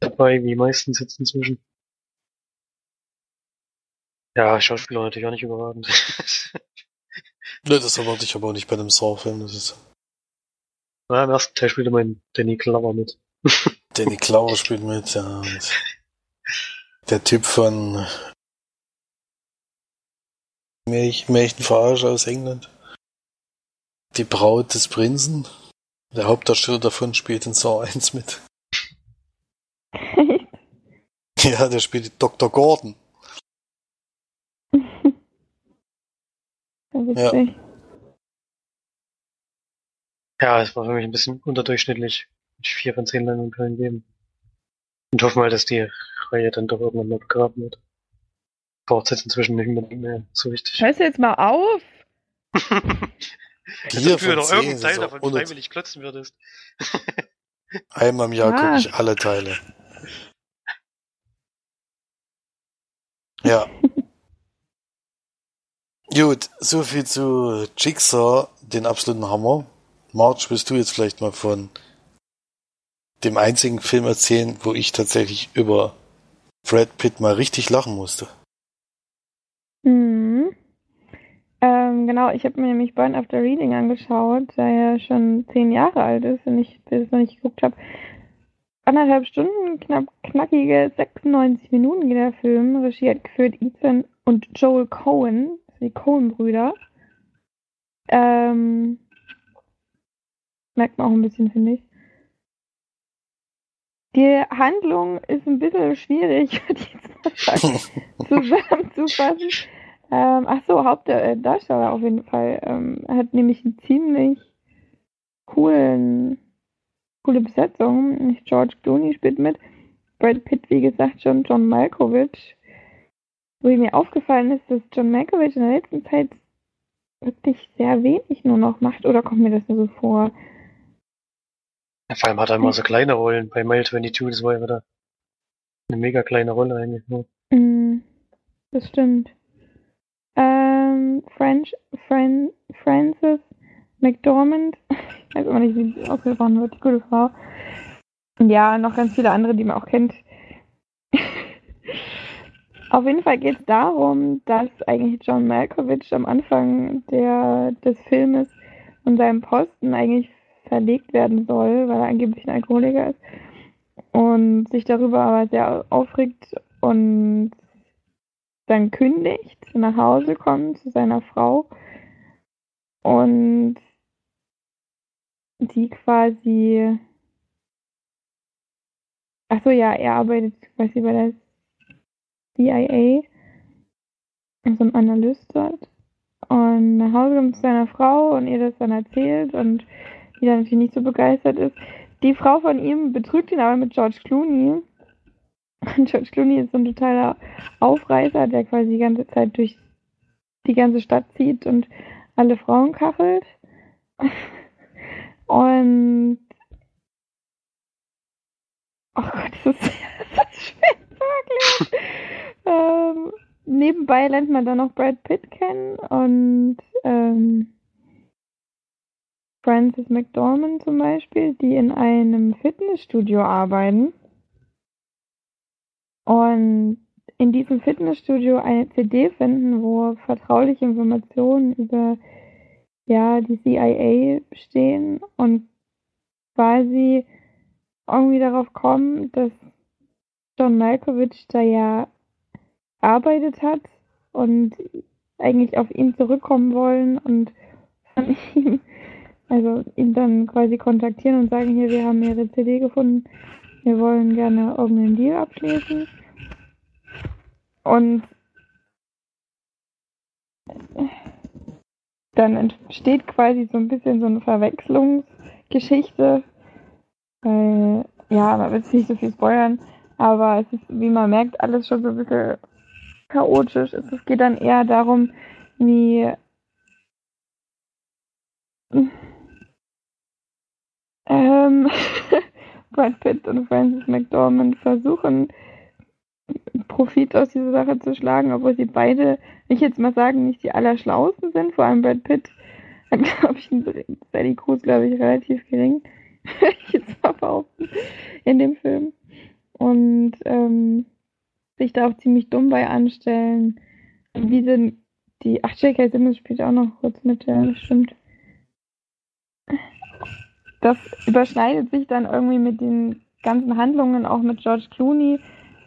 dabei, wie meistens jetzt inzwischen. Ja, Schauspieler natürlich auch nicht überragend. Ne, das erwarte ich aber auch nicht bei einem Saw-Film. Das ist. Na, Im ersten Teil spielte mein Danny Glover mit. Danny Glover spielt mit, ja. Der Typ von Märchen, Märchenverarscher aus England. Die Braut des Prinzen. Der Hauptdarsteller davon spielt in Saw 1 mit. Ja, der spielt Dr. Gordon. Ja. Ja, es war für mich ein bisschen unterdurchschnittlich. Ich vier von zehn Leinwandperlen geben. Und hoffe mal, dass die Reihe dann doch irgendwann mal begraben wird. Braucht jetzt inzwischen nicht mehr, mehr so wichtig. Hörst du jetzt mal auf? Vier du von noch irgendeinen Teil davon freiwillig klotzen würdest. Einmal im Jahr Ah. gucke ich alle Teile. Ja. Gut, so viel zu Jigsaw, den absoluten Hammer. Marge, willst du jetzt vielleicht mal von dem einzigen Film erzählen, wo ich tatsächlich über Brad Pitt mal richtig lachen musste? Mhm. Ähm, genau, ich habe mir nämlich Burn After Reading angeschaut, der ja schon zehn Jahre alt ist und ich das noch nicht geguckt habe. Anderthalb Stunden, knapp knackige 96 Minuten geht der Film. Regie hat geführt Ethan und Joel Cohen, die Cohen-Brüder. Ähm, merkt man auch ein bisschen, finde ich. Die Handlung ist ein bisschen schwierig, sagen zusammenzufassen. Ähm, ach so, Hauptdarsteller auf jeden Fall. Ähm, hat nämlich einen ziemlich coolen, coole Besetzung. George Clooney spielt mit. Brad Pitt, wie gesagt, schon John Malkovich. Wo mir aufgefallen ist, dass John Malkovich in der letzten Zeit wirklich sehr wenig nur noch macht. Oder kommt mir das nur so vor? Ja, vor allem hat er immer so kleine Rollen. Bei Mile 22, das war ja wieder eine mega kleine Rolle eigentlich nur. Mm, das stimmt. Ähm, French, Fran, Frances McDormand, ich weiß immer nicht, wie sie ausgesprochen wird, die gute Frau. Ja, noch ganz viele andere, die man auch kennt. Auf jeden Fall geht es darum, dass eigentlich John Malkovich am Anfang der, des Filmes von seinem Posten eigentlich verlegt werden soll, weil er angeblich ein Alkoholiker ist und sich darüber aber sehr aufregt und dann kündigt, nach Hause kommt zu seiner Frau und die quasi ach so ja, er arbeitet quasi bei der CIA als so ein Analyst dort und nach Hause kommt zu seiner Frau und ihr das dann erzählt und die dann natürlich nicht so begeistert ist. Die Frau von ihm betrügt ihn aber mit George Clooney. George Clooney ist so ein totaler Aufreißer, der quasi die ganze Zeit durch die ganze Stadt zieht und alle Frauen kachelt. Und oh Gott, das ist, das ist schwer zu erklären. ähm, nebenbei lernt man dann noch Brad Pitt kennen und ähm, Frances McDormand zum Beispiel, die in einem Fitnessstudio arbeiten und in diesem Fitnessstudio eine CD finden, wo vertrauliche Informationen über ja, die CIA stehen und quasi irgendwie darauf kommen, dass John Malkovich da ja arbeitet hat und eigentlich auf ihn zurückkommen wollen und von ihm, also ihn dann quasi kontaktieren und sagen, hier, wir haben ihre CD gefunden, wir wollen gerne irgendeinen Deal abschließen. Und dann entsteht quasi so ein bisschen so eine Verwechslungsgeschichte. Weil, ja, man will nicht so viel spoilern, aber es ist, wie man merkt, alles schon so ein bisschen chaotisch. Es es geht dann eher darum, wie ähm, Brad Pitt und Frances McDormand versuchen, Profit aus dieser Sache zu schlagen, obwohl sie beide, ich jetzt mal sagen, nicht die allerschlausten sind. Vor allem Brad Pitt hat, glaube ich, einen Sally Cruz, glaube ich, relativ gering. ich jetzt mal behaupten, in dem Film. Und ähm, sich da auch ziemlich dumm bei anstellen. Wie sind die. Ach, J.K. Simmons spielt auch noch kurz mit, ja, das stimmt. Das überschneidet sich dann irgendwie mit den ganzen Handlungen, auch mit George Clooney,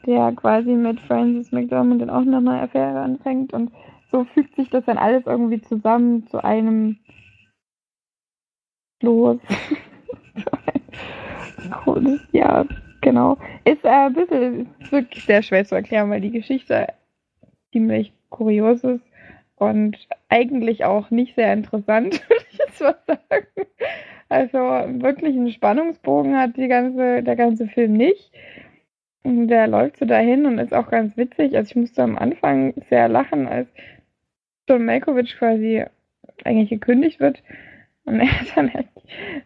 der quasi mit Francis McDormand dann auch noch eine Affäre anfängt. Und so fügt sich das dann alles irgendwie zusammen zu einem Los. ja, genau. Ist äh, ein bisschen, wirklich sehr schwer zu erklären, weil die Geschichte ziemlich kurios ist und eigentlich auch nicht sehr interessant, würde ich jetzt mal sagen. Also wirklich einen Spannungsbogen hat die ganze, der ganze Film nicht. Der läuft so dahin und ist auch ganz witzig. Also ich musste am Anfang sehr lachen, als John Malkovich quasi eigentlich gekündigt wird. Und er dann halt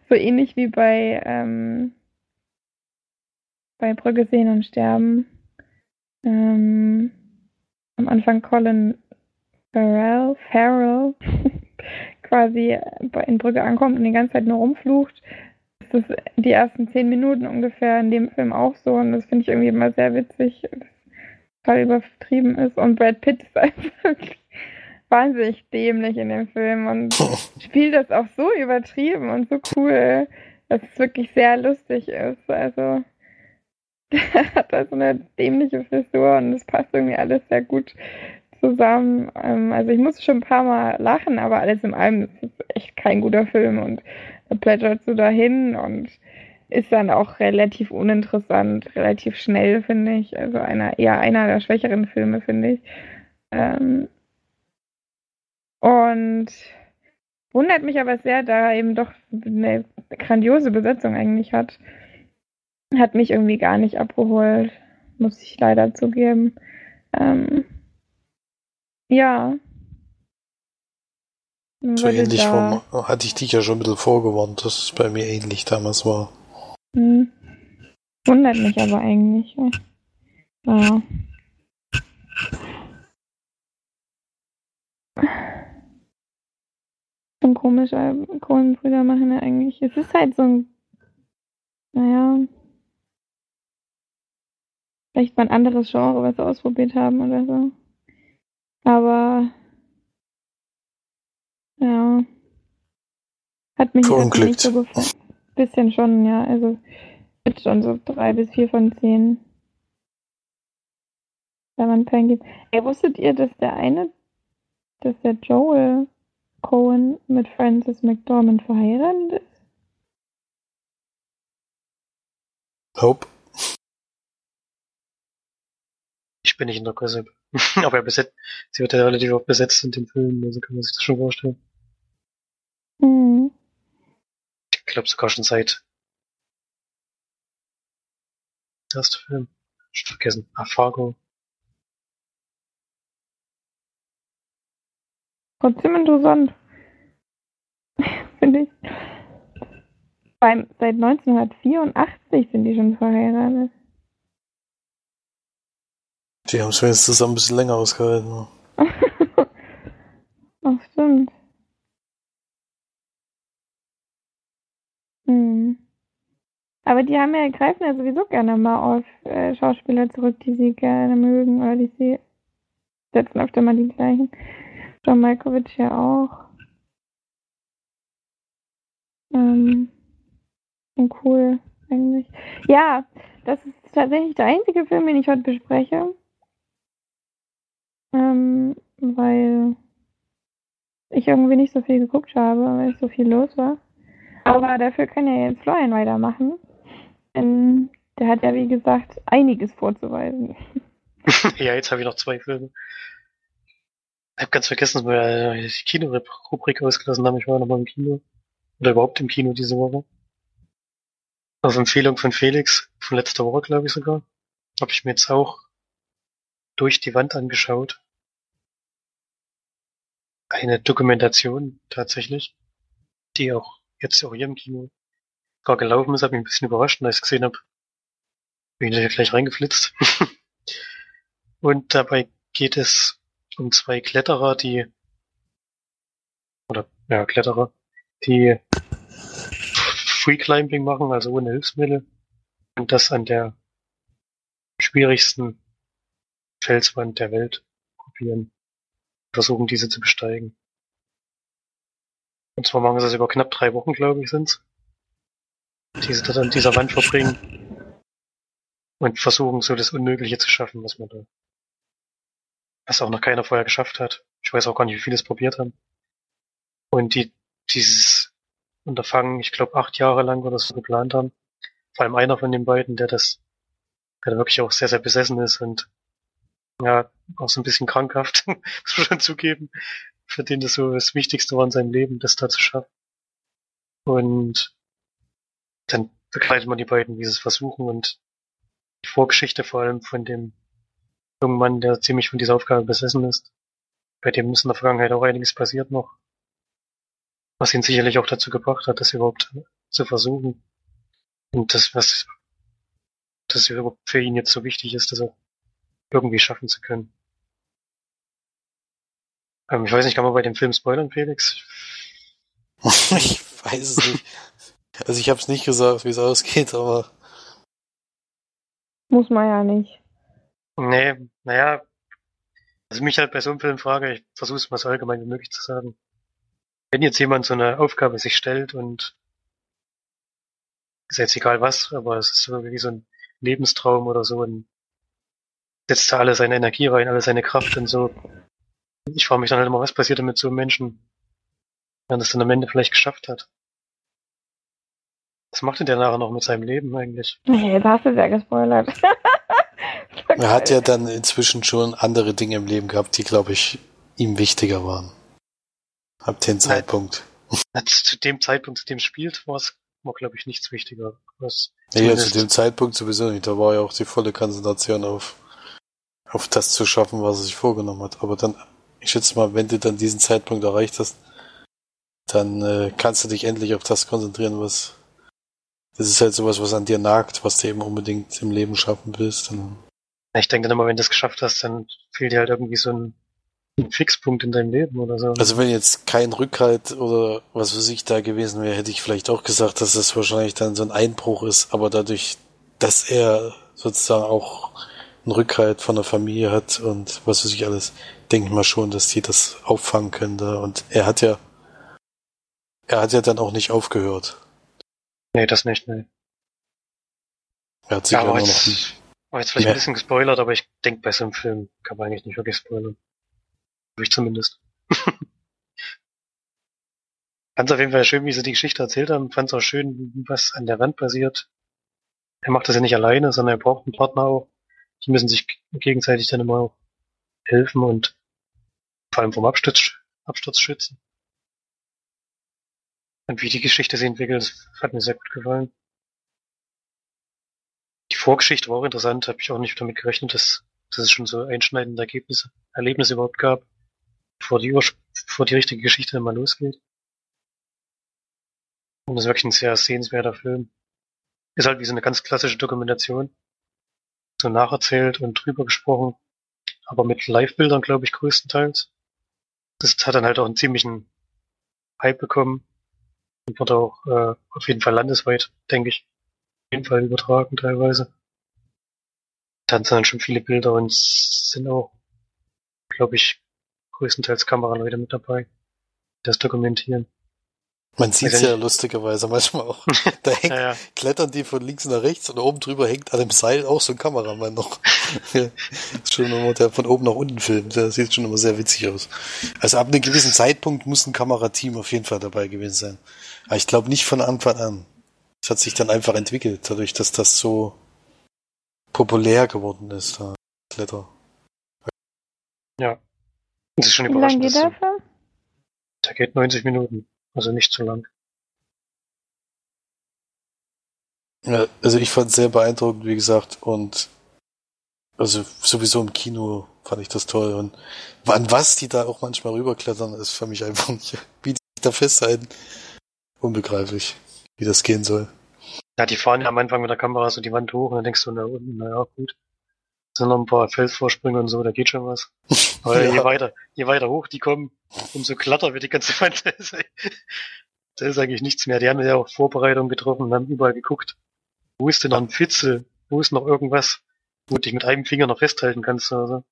so ähnlich wie bei, ähm, bei Brücke sehen und sterben. Ähm, am Anfang Colin Farrell, Farrell quasi in Brücke ankommt und die ganze Zeit nur rumflucht. Das ist die ersten zehn Minuten ungefähr in dem Film auch so und das finde ich irgendwie immer sehr witzig, dass total übertrieben ist und Brad Pitt ist einfach wahnsinnig dämlich in dem Film und spielt das auch so übertrieben und so cool, dass es wirklich sehr lustig ist. Also der hat da so eine dämliche Frisur und es passt irgendwie alles sehr gut zusammen. Ähm, also ich musste schon ein paar Mal lachen, aber alles in allem ist es echt kein guter Film und da plätschert so dahin und ist dann auch relativ uninteressant, relativ schnell, finde ich. Also einer, eher einer der schwächeren Filme, finde ich. Ähm, und wundert mich aber sehr, da er eben doch eine grandiose Besetzung eigentlich hat. Hat mich irgendwie gar nicht abgeholt, muss ich leider zugeben. Ähm, ja. So ähnlich da... vom, hatte ich dich ja schon ein bisschen vorgewarnt, dass es bei mir ähnlich damals war. Hm. Wundert mich aber eigentlich. Ja. Schon komisch, Kohlenbrüder machen ja eigentlich. Es ist halt so ein. Naja. Vielleicht mal ein anderes Genre, was sie ausprobiert haben oder so. Aber ja. Hat mich nicht so gefallen. Bisschen schon, ja. Also mit schon so drei bis vier von zehn. Wenn man Fan gibt. Ey, wusstet ihr, dass der eine, dass der Joel Cohen mit Frances McDormand verheiratet ist? Hope. Ich bin nicht in der Gossip. Aber er besetzt, sie wird ja relativ oft besetzt in dem Film, also kann man sich das schon vorstellen. Mhm. Ich glaube sogar schon seit erste Film. Ich vergessen. Ah, Fargo. Trotzdem interessant. Finde ich. Beim, seit 1984 sind die schon verheiratet. Die haben es wenigstens ein bisschen länger ausgehalten. Ach, stimmt. Hm. Aber die haben ja, greifen ja sowieso gerne mal auf äh, Schauspieler zurück, die sie gerne mögen oder die sie setzen öfter mal die gleichen. John Malkovich ja auch. Ähm, cool, eigentlich. Ja, das ist tatsächlich der einzige Film, den ich heute bespreche. Ähm, weil ich irgendwie nicht so viel geguckt habe, weil so viel los war. Aber dafür kann ja jetzt Florian weitermachen. Denn der hat ja, wie gesagt, einiges vorzuweisen. ja, jetzt habe ich noch zwei Filme. Ich habe ganz vergessen, dass wir die Kino-Rubrik ausgelassen haben. Ich war noch mal im Kino. Oder überhaupt im Kino diese Woche. Auf Empfehlung von Felix, von letzter Woche, glaube ich sogar, habe ich mir jetzt auch durch die Wand angeschaut eine Dokumentation tatsächlich, die auch jetzt auch hier im Kino gar gelaufen ist, hat mich ein bisschen überrascht, als ich es gesehen habe. Bin ich gleich reingeflitzt. und dabei geht es um zwei Kletterer, die oder ja, Kletterer, die Free Climbing machen, also ohne Hilfsmittel. Und das an der schwierigsten Felswand der Welt kopieren. Versuchen diese zu besteigen. Und zwar machen sie das über knapp drei Wochen, glaube ich, sind's. Die sie dort an dieser Wand verbringen. Und versuchen so das Unmögliche zu schaffen, was man da. Was auch noch keiner vorher geschafft hat. Ich weiß auch gar nicht, wie viele es probiert haben. Und die, dieses Unterfangen, ich glaube, acht Jahre lang oder so geplant haben. Vor allem einer von den beiden, der das, der da wirklich auch sehr, sehr besessen ist und ja, auch so ein bisschen krankhaft, muss man schon zugeben, für den das so das Wichtigste war in seinem Leben, das da zu schaffen. Und dann begleitet man die beiden, wie sie es versuchen und die Vorgeschichte vor allem von dem jungen Mann, der ziemlich von dieser Aufgabe besessen ist. Bei dem ist in der Vergangenheit auch einiges passiert noch. Was ihn sicherlich auch dazu gebracht hat, das überhaupt zu versuchen. Und das, was das für ihn jetzt so wichtig ist, dass er irgendwie schaffen zu können. Ähm, ich weiß nicht, kann man bei dem Film spoilern, Felix? ich weiß es nicht. Also ich habe es nicht gesagt, wie es ausgeht, aber. Muss man ja nicht. Nee, naja. Also mich halt bei so einem Film frage, ich versuche es mal so allgemein wie möglich zu sagen. Wenn jetzt jemand so eine Aufgabe sich stellt und ist jetzt egal was, aber es ist so wie so ein Lebenstraum oder so und setzt da alle seine Energie rein, alle seine Kraft und so. Ich frage mich dann halt immer, was passiert denn mit so einem Menschen, wenn das dann am Ende vielleicht geschafft hat? Was macht denn der nachher noch mit seinem Leben eigentlich? Nee, da hast du ja gespoilert. er hat ja dann inzwischen schon andere Dinge im Leben gehabt, die, glaube ich, ihm wichtiger waren. Ab dem Zeitpunkt. Zu dem Zeitpunkt, zu dem spielt, war es, war, glaube ich, nichts wichtiger. Was ja, zu dem Zeitpunkt sowieso nicht. Da war ja auch die volle Konzentration auf, auf das zu schaffen, was er sich vorgenommen hat. Aber dann, ich schätze mal, wenn du dann diesen Zeitpunkt erreicht hast, dann äh, kannst du dich endlich auf das konzentrieren, was das ist halt sowas, was an dir nagt, was du eben unbedingt im Leben schaffen willst. Und ich denke dann immer, wenn du es geschafft hast, dann fehlt dir halt irgendwie so ein, ein Fixpunkt in deinem Leben oder so. Also wenn jetzt kein Rückhalt oder was weiß ich da gewesen wäre, hätte ich vielleicht auch gesagt, dass das wahrscheinlich dann so ein Einbruch ist, aber dadurch, dass er sozusagen auch einen Rückhalt von der Familie hat und was weiß ich alles, denke ich mal schon, dass die das auffangen können da. Und er hat ja, er hat ja dann auch nicht aufgehört. Nee, das nicht, nee. Er hat sich ja, ja jetzt, noch war jetzt vielleicht ein bisschen gespoilert, aber ich denke, bei so einem Film kann man eigentlich nicht wirklich spoilern. Ich zumindest. Fand's auf jeden Fall schön, wie sie die Geschichte erzählt haben. Fand's auch schön, was an der Wand passiert. Er macht das ja nicht alleine, sondern er braucht einen Partner auch. Die müssen sich gegenseitig dann immer helfen und vor allem vom Absturz, Absturz schützen. Und wie die Geschichte sich entwickelt, das hat mir sehr gut gefallen. Die Vorgeschichte war auch interessant, habe ich auch nicht damit gerechnet, dass, dass es schon so einschneidende Ergebnisse, Erlebnisse überhaupt gab, bevor die, bevor die richtige Geschichte mal losgeht. Und das ist wirklich ein sehr sehenswerter Film. Ist halt wie so eine ganz klassische Dokumentation. So nacherzählt und drüber gesprochen, aber mit Live-Bildern, glaube ich, größtenteils. Das hat dann halt auch einen ziemlichen Hype bekommen und wird auch äh, auf jeden Fall landesweit, denke ich, auf jeden Fall übertragen teilweise. Dann sind dann schon viele Bilder und sind auch, glaube ich, größtenteils Kameraleute mit dabei, das dokumentieren. Man sieht es ja lustigerweise manchmal auch. Da hängt, ja, ja. klettern die von links nach rechts und oben drüber hängt an dem Seil auch so ein Kameramann noch. ist schon immer der von oben nach unten filmt. Der sieht schon immer sehr witzig aus. Also ab einem gewissen Zeitpunkt muss ein Kamerateam auf jeden Fall dabei gewesen sein. Aber ich glaube nicht von Anfang an. Es hat sich dann einfach entwickelt, dadurch, dass das so populär geworden ist, da Kletter. Ja. Das ist schon Wie lange geht Film? Der geht 90 Minuten. Also nicht zu lang. Ja, also ich fand es sehr beeindruckend, wie gesagt, und also sowieso im Kino fand ich das toll. Und an was die da auch manchmal rüberklettern, ist für mich einfach nicht, wie die da festhalten, unbegreiflich, wie das gehen soll. Ja, die fahren ja am Anfang mit der Kamera so die Wand hoch und dann denkst du, na, naja, gut. Sind noch ein paar Felsvorsprünge und so, da geht schon was. Aber ja. je weiter, je weiter hoch die kommen, umso glatter wird die ganze Wand. da ist eigentlich nichts mehr. Die haben ja auch Vorbereitungen getroffen und haben überall geguckt. Wo ist denn noch ein Fitzel? Wo ist noch irgendwas, wo du dich mit einem Finger noch festhalten kannst oder so?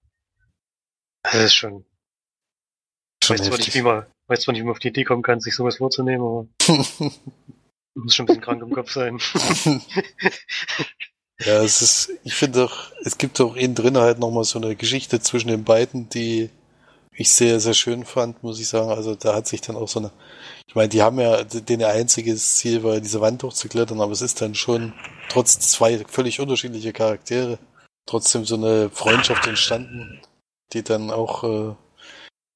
Das ist schon. Ich Schon weiß zwar nicht, wie man, weiß zwar nicht, wie man auf die Idee kommen kann, sich sowas vorzunehmen, aber muss schon ein bisschen krank im Kopf sein. Ja, es ist, ich finde doch, es gibt auch innen drin halt nochmal so eine Geschichte zwischen den beiden, die ich sehr, sehr schön fand, muss ich sagen. Also da hat sich dann auch so eine, ich meine, die haben ja, denen einziges Ziel war, diese Wand hochzuklettern, aber es ist dann schon, trotz zwei völlig unterschiedliche Charaktere, trotzdem so eine Freundschaft entstanden, die dann auch äh,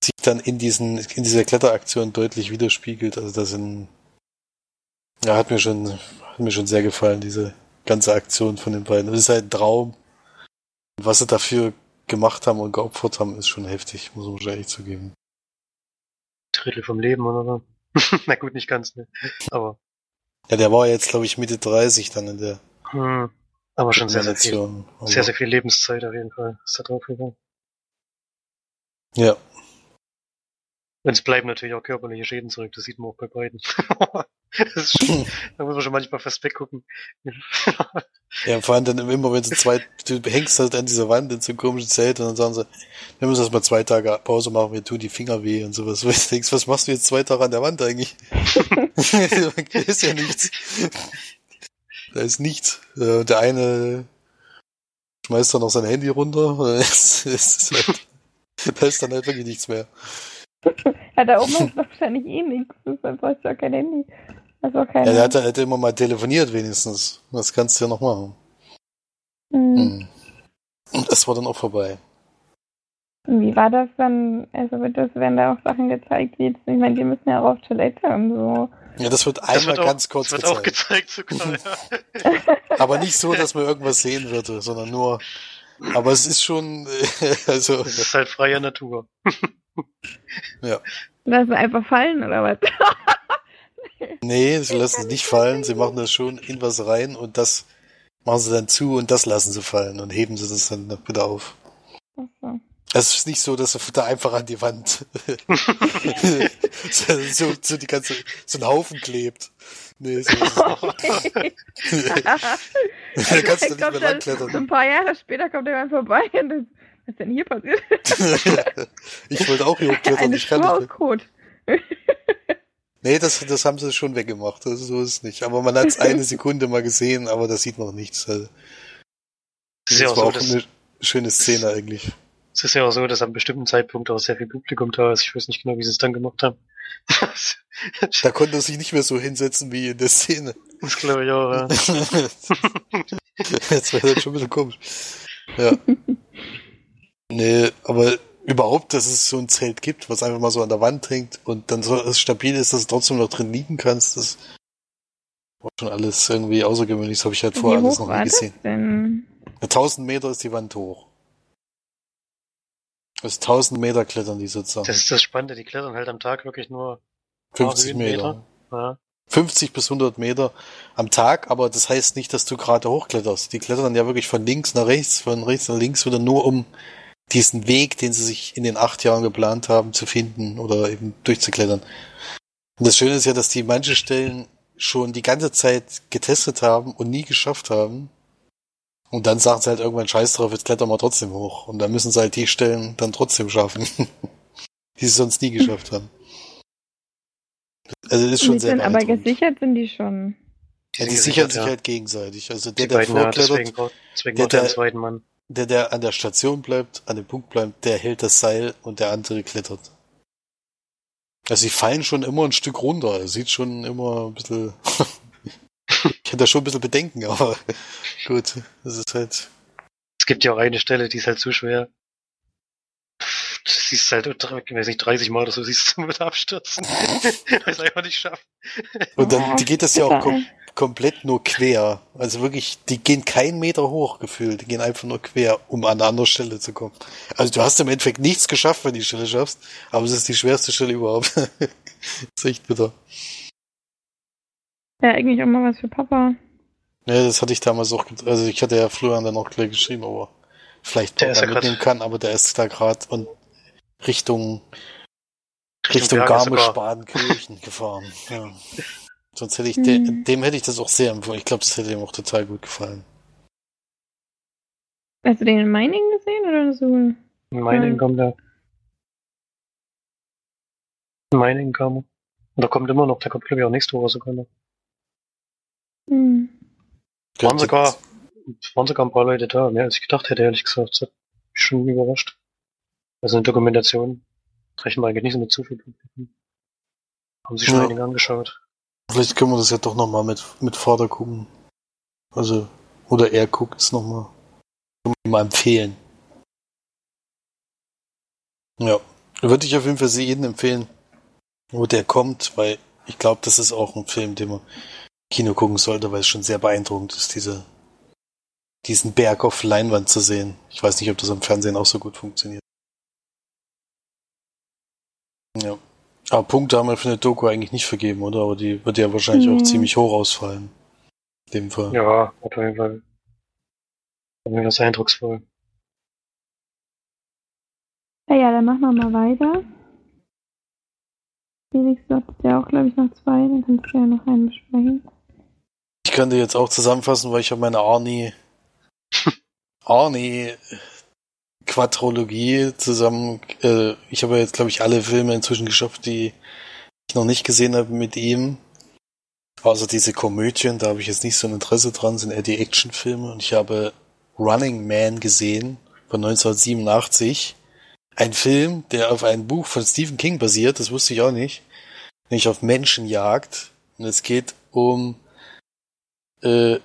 sich dann in diesen, in dieser Kletteraktion deutlich widerspiegelt. Also das sind, ja, hat mir schon, hat mir schon sehr gefallen, diese ganze Aktion von den beiden. Das ist halt ein Traum. Und was sie dafür gemacht haben und geopfert haben, ist schon heftig, muss man wahrscheinlich zugeben. Drittel vom Leben oder so. Na gut, nicht ganz, ne? Aber, Ja, der war jetzt, glaube ich, Mitte 30 dann in der hm, aber schon sehr, sehr viel. Sehr, sehr viel Lebenszeit auf jeden Fall ist da drauf gegangen. Ja, Und es bleiben natürlich auch körperliche Schäden zurück, das sieht man auch bei beiden. das ist schon, da muss man schon manchmal fast weggucken. ja, vor allem dann immer, wenn sie zwei, du hängst halt an dieser Wand in so einem komischen Zelt und dann sagen sie, wir müssen erst mal zwei Tage Pause machen, mir tun die Finger weh und sowas. Wo du denkst, was machst du jetzt zwei Tage an der Wand eigentlich? da ist ja nichts. Da ist nichts. Äh, Der eine schmeißt dann noch sein Handy runter. Es ist halt, da ist dann halt wirklich nichts mehr. Ja, da oben ist wahrscheinlich eh nichts. Deshalb brauchst du auch kein Handy. Also auch keine. Ja, der hat halt immer mal telefoniert wenigstens. Das kannst du ja noch machen. Hm. Hm. Und das war dann auch vorbei. Wie war das dann? Also wird das, werden da auch Sachen gezeigt, wie jetzt, ich meine, die müssen ja auch auf Toilette und so. Ja, das wird Das einmal wird auch, ganz kurz das wird auch gezeigt. gezeigt sogar, ja. Aber nicht so, dass man irgendwas sehen würde, sondern nur. Aber es ist schon, äh, also, Das ist halt freie Natur. Lassen einfach fallen oder was? nee, sie lassen es nicht fallen, sie machen das schon in was rein und das machen sie dann zu und das lassen sie fallen und heben sie das dann wieder auf. Achso. Es ist nicht so, dass er da einfach an die Wand so, so, so die ganze, so ein Haufen klebt. Nee, so ist es nicht. da kannst du nicht mehr langklettern. So ein paar Jahre später kommt jemand vorbei und das, was ist denn hier passiert? ich wollte auch hier hochklettern, Eine ich kann nicht. Kot. Nee, das, das haben sie schon weggemacht. Also so ist es nicht. Aber man hat es eine Sekunde mal gesehen, aber das sieht noch nichts. Also, Es ist ja auch war so, auch eine schöne Szene eigentlich. Es ist ja auch so, dass am bestimmten Zeitpunkt auch sehr viel Publikum da ist. Ich weiß nicht genau, wie sie es dann gemacht haben. Da konnte er sich nicht mehr so hinsetzen wie in der Szene. das glaube ich auch, ja. Jetzt wäre das schon ein bisschen komisch. Ja. Nee, aber überhaupt, dass es so ein Zelt gibt, was einfach mal so an der Wand hängt und dann so stabil ist, dass du trotzdem noch drin liegen kannst, das war schon alles irgendwie außergewöhnlich. Das habe ich halt vorher alles noch nie gesehen. denn? 1000 Meter ist die Wand hoch. Das ist 1000 Meter klettern die sozusagen. Das ist das Spannende, die klettern halt am Tag wirklich nur 50 Höhenmeter. Meter. ja, 50 bis 100 Meter am Tag, aber das heißt nicht, dass du gerade hochkletterst. Die klettern ja wirklich von links nach rechts, von rechts nach links wieder nur um diesen Weg, den sie sich in den acht Jahren geplant haben, zu finden oder eben durchzuklettern. Und das Schöne ist ja, dass die manche Stellen schon die ganze Zeit getestet haben und nie geschafft haben. Und dann sagen sie halt irgendwann Scheiß drauf, jetzt klettern wir trotzdem hoch. Und dann müssen sie halt die Stellen dann trotzdem schaffen, die sie sonst nie geschafft haben. Also das ist schon Die sehr sind aber gesichert sind die schon. Ja, die sichern sich ja. halt gegenseitig. Also der, Die der vorklettert, deswegen, braucht- deswegen der- er der- zweiten Mann. der, der an der Station bleibt, an dem Punkt bleibt, der hält das Seil und der andere klettert. Also sie fallen schon immer ein Stück runter. Es sieht schon immer ein bisschen. ich hätte da schon ein bisschen Bedenken, aber gut, das ist halt. Es gibt ja auch eine Stelle, die ist halt zu schwer. Du siehst halt, ich weiß nicht, 30 Mal oder so siehst du mit abstürzen. Weil es einfach nicht schafft. Und dann die geht das ja auch kom komplett nur quer. Also wirklich, die gehen keinen Meter hoch gefühlt. Die gehen einfach nur quer, um an eine andere Stelle zu kommen. Also du hast im Endeffekt nichts geschafft, wenn du die Stelle schaffst, aber es ist die schwerste Stelle überhaupt. das ist echt bitter. Ja, eigentlich auch mal was für Papa. Ja, das hatte ich damals auch, also ich hatte ja Florian dann auch gleich geschrieben, aber vielleicht Der Papa ja grad- mitnehmen kann, aber der ist da gerade und Richtung Richtung sogar. Garmisch-Badenkirchen gefahren. Ja. Sonst hätte ich de Mhm. dem hätte ich das auch sehr empfohlen. Ich glaube, das hätte ihm auch total gut gefallen. Hast du den in Mining gesehen oder so? In Mining Mhm. kommt der. In Mining kam er. Und der kommt immer noch, der kommt glaube ich auch nächste Woche sogar noch. Hm. Waren sogar, waren sogar ein paar Leute da, mehr als ich gedacht hätte, ehrlich gesagt. Das hat mich schon überrascht. Also eine Dokumentation rechnen wir eigentlich nicht so mit zu viel Publikum. Haben sich schon Ja. einige angeschaut. Vielleicht können wir das ja doch nochmal mit, mit Vater gucken. Also, oder er guckt es nochmal. Mal empfehlen. Ja, würde ich auf jeden Fall sie jedem empfehlen, wo der kommt, weil ich glaube, das ist auch ein Film, den man Kino gucken sollte, weil es schon sehr beeindruckend ist, diese, diesen Berg auf Leinwand zu sehen. Ich weiß nicht, ob das am Fernsehen auch so gut funktioniert. Ja. Aber Punkte haben wir für eine Doku eigentlich nicht vergeben, oder? Aber die wird ja wahrscheinlich auch Nee. ziemlich hoch ausfallen. In dem Fall. Ja, auf jeden Fall. Auf jeden Fall sehr eindrucksvoll. Ja, ja, dann machen wir mal weiter. Felix, du hattest ja auch, glaube ich, noch zwei, dann kannst du ja noch einen besprechen. Ich könnte jetzt auch zusammenfassen, weil ich habe meine Arnie Arnie Quadrologie zusammen. Äh, ich habe ja jetzt, glaube ich, alle Filme inzwischen geschafft, die ich noch nicht gesehen habe mit ihm. Außer diese Komödien, da habe ich jetzt nicht so ein Interesse dran, sind eher die Actionfilme. Und ich habe Running Man gesehen von 1987. Ein Film, der auf einem Buch von Stephen King basiert, das wusste ich auch nicht. Nämlich auf Menschenjagd. Und es geht um äh,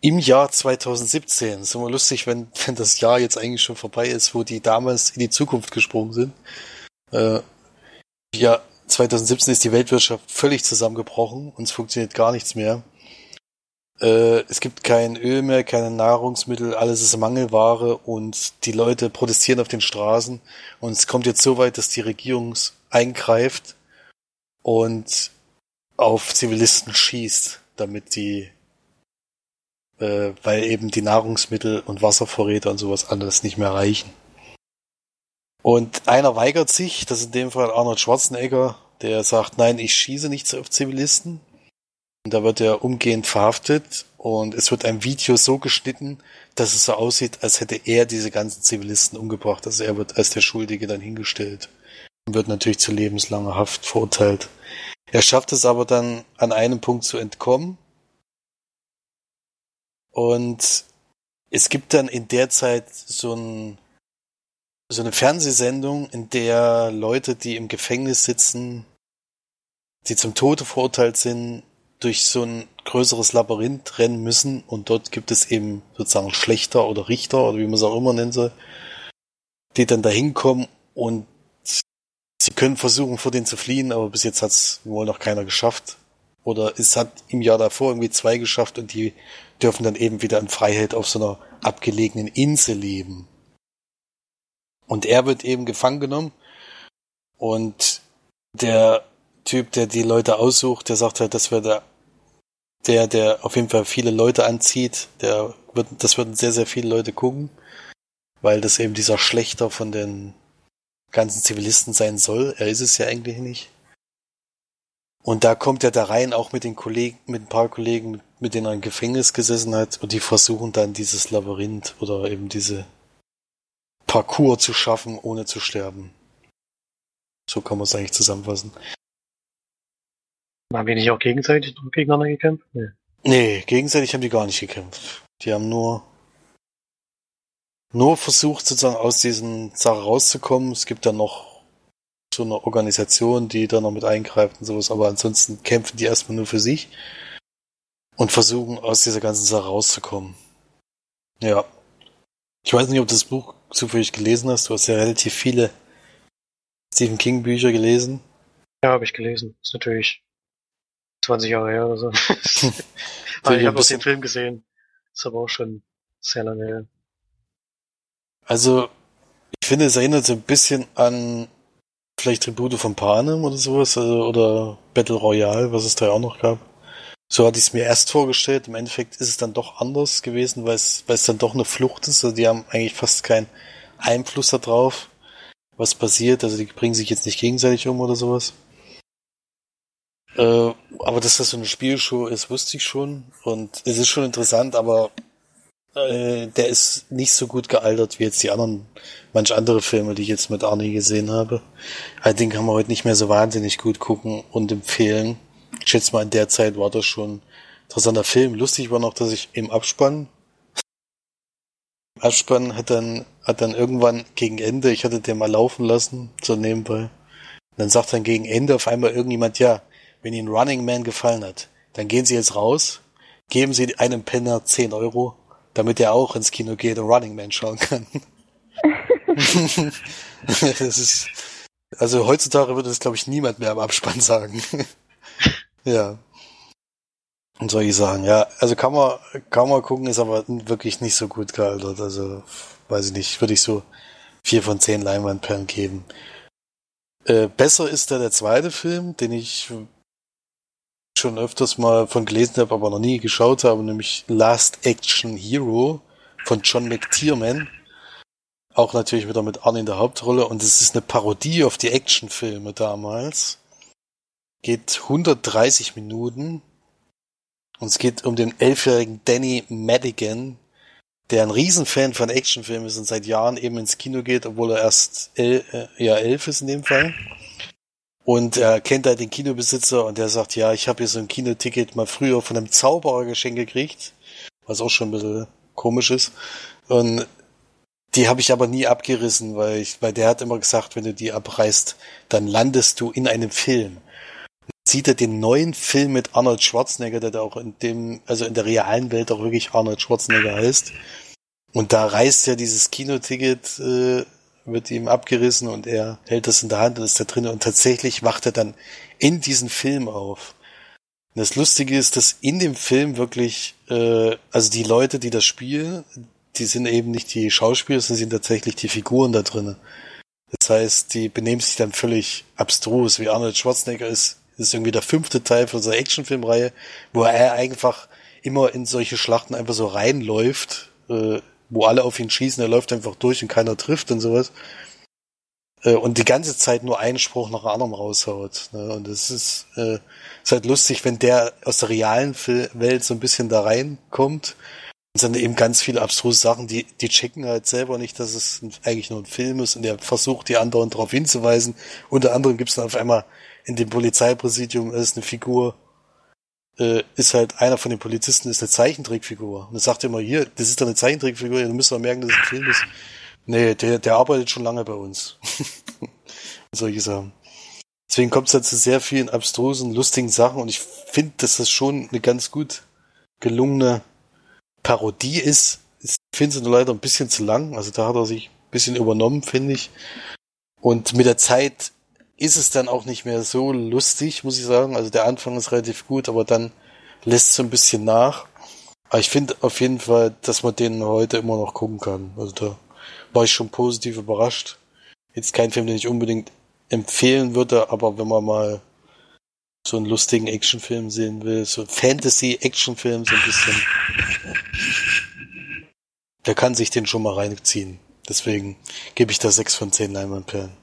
im Jahr 2017. Ist immer lustig, wenn, wenn das Jahr jetzt eigentlich schon vorbei ist, wo die damals in die Zukunft gesprungen sind. Äh, ja, 2017 ist die Weltwirtschaft völlig zusammengebrochen und es funktioniert gar nichts mehr. Äh, es gibt kein Öl mehr, keine Nahrungsmittel, alles ist Mangelware und die Leute protestieren auf den Straßen und es kommt jetzt so weit, dass die Regierung eingreift und auf Zivilisten schießt, damit die äh, weil eben die Nahrungsmittel und Wasservorräte und sowas alles nicht mehr reichen. Und einer weigert sich, das ist in dem Fall Arnold Schwarzenegger, der sagt, nein, ich schieße nicht auf Zivilisten. Und da wird er umgehend verhaftet und es wird ein Video so geschnitten, dass es so aussieht, als hätte er diese ganzen Zivilisten umgebracht. Also er wird als der Schuldige dann hingestellt und wird natürlich zu lebenslanger Haft verurteilt. Er schafft es aber dann an einem Punkt zu entkommen und es gibt dann in der Zeit so, ein, so eine Fernsehsendung, in der Leute, die im Gefängnis sitzen, die zum Tode verurteilt sind, durch so ein größeres Labyrinth rennen müssen und dort gibt es eben sozusagen Schlechter oder Richter oder wie man es auch immer nennen soll, die dann da hinkommen und sie können versuchen, vor denen zu fliehen, aber bis jetzt hat es wohl noch keiner geschafft. Oder es hat im Jahr davor irgendwie zwei geschafft und die dürfen dann eben wieder in Freiheit auf so einer abgelegenen Insel leben. Und er wird eben gefangen genommen und der Typ, der die Leute aussucht, der sagt halt, das wird der, der, der auf jeden Fall viele Leute anzieht, der wird, das würden sehr, sehr viele Leute gucken, weil das eben dieser Schlechter von den ganzen Zivilisten sein soll. Er ist es ja eigentlich nicht. Und da kommt er da rein, auch mit den Kollegen, mit ein paar Kollegen, mit denen er im Gefängnis gesessen hat, und die versuchen dann dieses Labyrinth oder eben diese Parcours zu schaffen, ohne zu sterben. So kann man es eigentlich zusammenfassen. Haben wir nicht auch gegenseitig noch gegeneinander gekämpft? Nee. Nee, gegenseitig haben die gar nicht gekämpft. Die haben nur nur versucht, sozusagen aus diesen Sachen rauszukommen. Es gibt dann noch so eine Organisation, die da noch mit eingreift und sowas, aber ansonsten kämpfen die erstmal nur für sich und versuchen, aus dieser ganzen Sache rauszukommen. Ja. Ich weiß nicht, ob du das Buch zufällig gelesen hast. Du hast ja relativ viele Stephen King Bücher gelesen. Ja, habe ich gelesen. Ist natürlich 20 Jahre her oder so. aber Natürlich ich habe auch den Film gesehen. Ist aber auch schon sehr lange her. Also, ich finde, es erinnert so ein bisschen an vielleicht Tribute von Panem oder sowas, also, oder Battle Royale, was es da ja auch noch gab. So hatte ich es mir erst vorgestellt. Im Endeffekt ist es dann doch anders gewesen, weil es, dann doch eine Flucht ist. Also die haben eigentlich fast keinen Einfluss darauf, was passiert. Also die bringen sich jetzt nicht gegenseitig um oder sowas. Äh, aber dass das so eine Spielshow ist, wusste ich schon. Und es ist schon interessant, aber äh, der ist nicht so gut gealtert wie jetzt die anderen, manch andere Filme, die ich jetzt mit Arnie gesehen habe. Den kann man heute nicht mehr so wahnsinnig gut gucken und empfehlen. Ich schätze mal, in der Zeit war das schon ein interessanter Film. Lustig war noch, dass ich im Abspann Abspann hat dann, hat dann irgendwann gegen Ende, ich hatte den mal laufen lassen, so nebenbei. Und dann sagt dann gegen Ende auf einmal irgendjemand, ja, wenn Ihnen Running Man gefallen hat, dann gehen Sie jetzt raus, geben Sie einem Penner 10 Euro, damit er auch ins Kino geht und Running Man schauen kann. das ist, also heutzutage würde das, glaube ich, niemand mehr am Abspann sagen. ja. Und soll ich sagen, ja, also kann man, kann man gucken, ist aber wirklich nicht so gut gealtert. Also, weiß ich nicht, würde ich so vier von zehn Leinwandperlen geben. Äh, besser ist da der zweite Film, den ich schon öfters mal von gelesen habe, aber noch nie geschaut habe, nämlich Last Action Hero von John McTiernan. Auch natürlich wieder mit Arne in der Hauptrolle und es ist eine Parodie auf die Actionfilme damals. Geht 130 Minuten und es geht um den elfjährigen Danny Madigan, der ein Riesenfan von Actionfilmen ist und seit Jahren eben ins Kino geht, obwohl er erst el äh, ja, elf ist in dem Fall. Und er kennt halt den Kinobesitzer und der sagt, ja, ich habe hier so ein Kinoticket mal früher von einem Zauberer geschenkt gekriegt, was auch schon ein bisschen komisch ist. Und die habe ich aber nie abgerissen, weil ich, weil der hat immer gesagt, wenn du die abreißt, dann landest du in einem Film sieht er den neuen Film mit Arnold Schwarzenegger, der da auch in dem, also in der realen Welt auch wirklich Arnold Schwarzenegger heißt. Und da reißt ja dieses Kinoticket, äh, wird ihm abgerissen und er hält das in der Hand und ist da drin und tatsächlich wacht er dann in diesen Film auf. Und das Lustige ist, dass in dem Film wirklich, äh, also die Leute, die das spielen, die sind eben nicht die Schauspieler, sondern sind tatsächlich die Figuren da drin. Das heißt, die benehmen sich dann völlig abstrus, wie Arnold Schwarzenegger ist das ist irgendwie der fünfte Teil von unserer Actionfilmreihe, wo er einfach immer in solche Schlachten einfach so reinläuft, äh, wo alle auf ihn schießen, er läuft einfach durch und keiner trifft und sowas. Äh, und die ganze Zeit nur einen Spruch nach dem anderen raushaut. Ne? Und das ist, äh, ist halt lustig, wenn der aus der realen Welt so ein bisschen da reinkommt. Und sind eben ganz viele abstruse Sachen, die, die checken halt selber nicht, dass es eigentlich nur ein Film ist und er versucht, die anderen darauf hinzuweisen. Unter anderem gibt es dann auf einmal in dem Polizeipräsidium ist eine Figur, äh, ist halt einer von den Polizisten, ist eine Zeichentrickfigur. Und er sagt immer, hier, das ist doch eine Zeichentrickfigur, du müsst doch merken, dass es ein Film ist. Nee, der, der arbeitet schon lange bei uns. solche Sachen. Deswegen kommt es halt zu sehr vielen abstrusen, lustigen Sachen und ich finde, dass das schon eine ganz gut gelungene Parodie ist. Ich finde sie nur leider ein bisschen zu lang. Also da hat er sich ein bisschen übernommen, finde ich. Und mit der Zeit ist es dann auch nicht mehr so lustig, muss ich sagen. Also der Anfang ist relativ gut, aber dann lässt es so ein bisschen nach. Aber ich finde auf jeden Fall, dass man den heute immer noch gucken kann. Also da war ich schon positiv überrascht. Jetzt kein Film, den ich unbedingt empfehlen würde, aber wenn man mal so einen lustigen Actionfilm sehen will, so Fantasy-Actionfilm so ein bisschen, der kann sich den schon mal reinziehen. Deswegen gebe ich da sechs von zehn Leinwandperlen.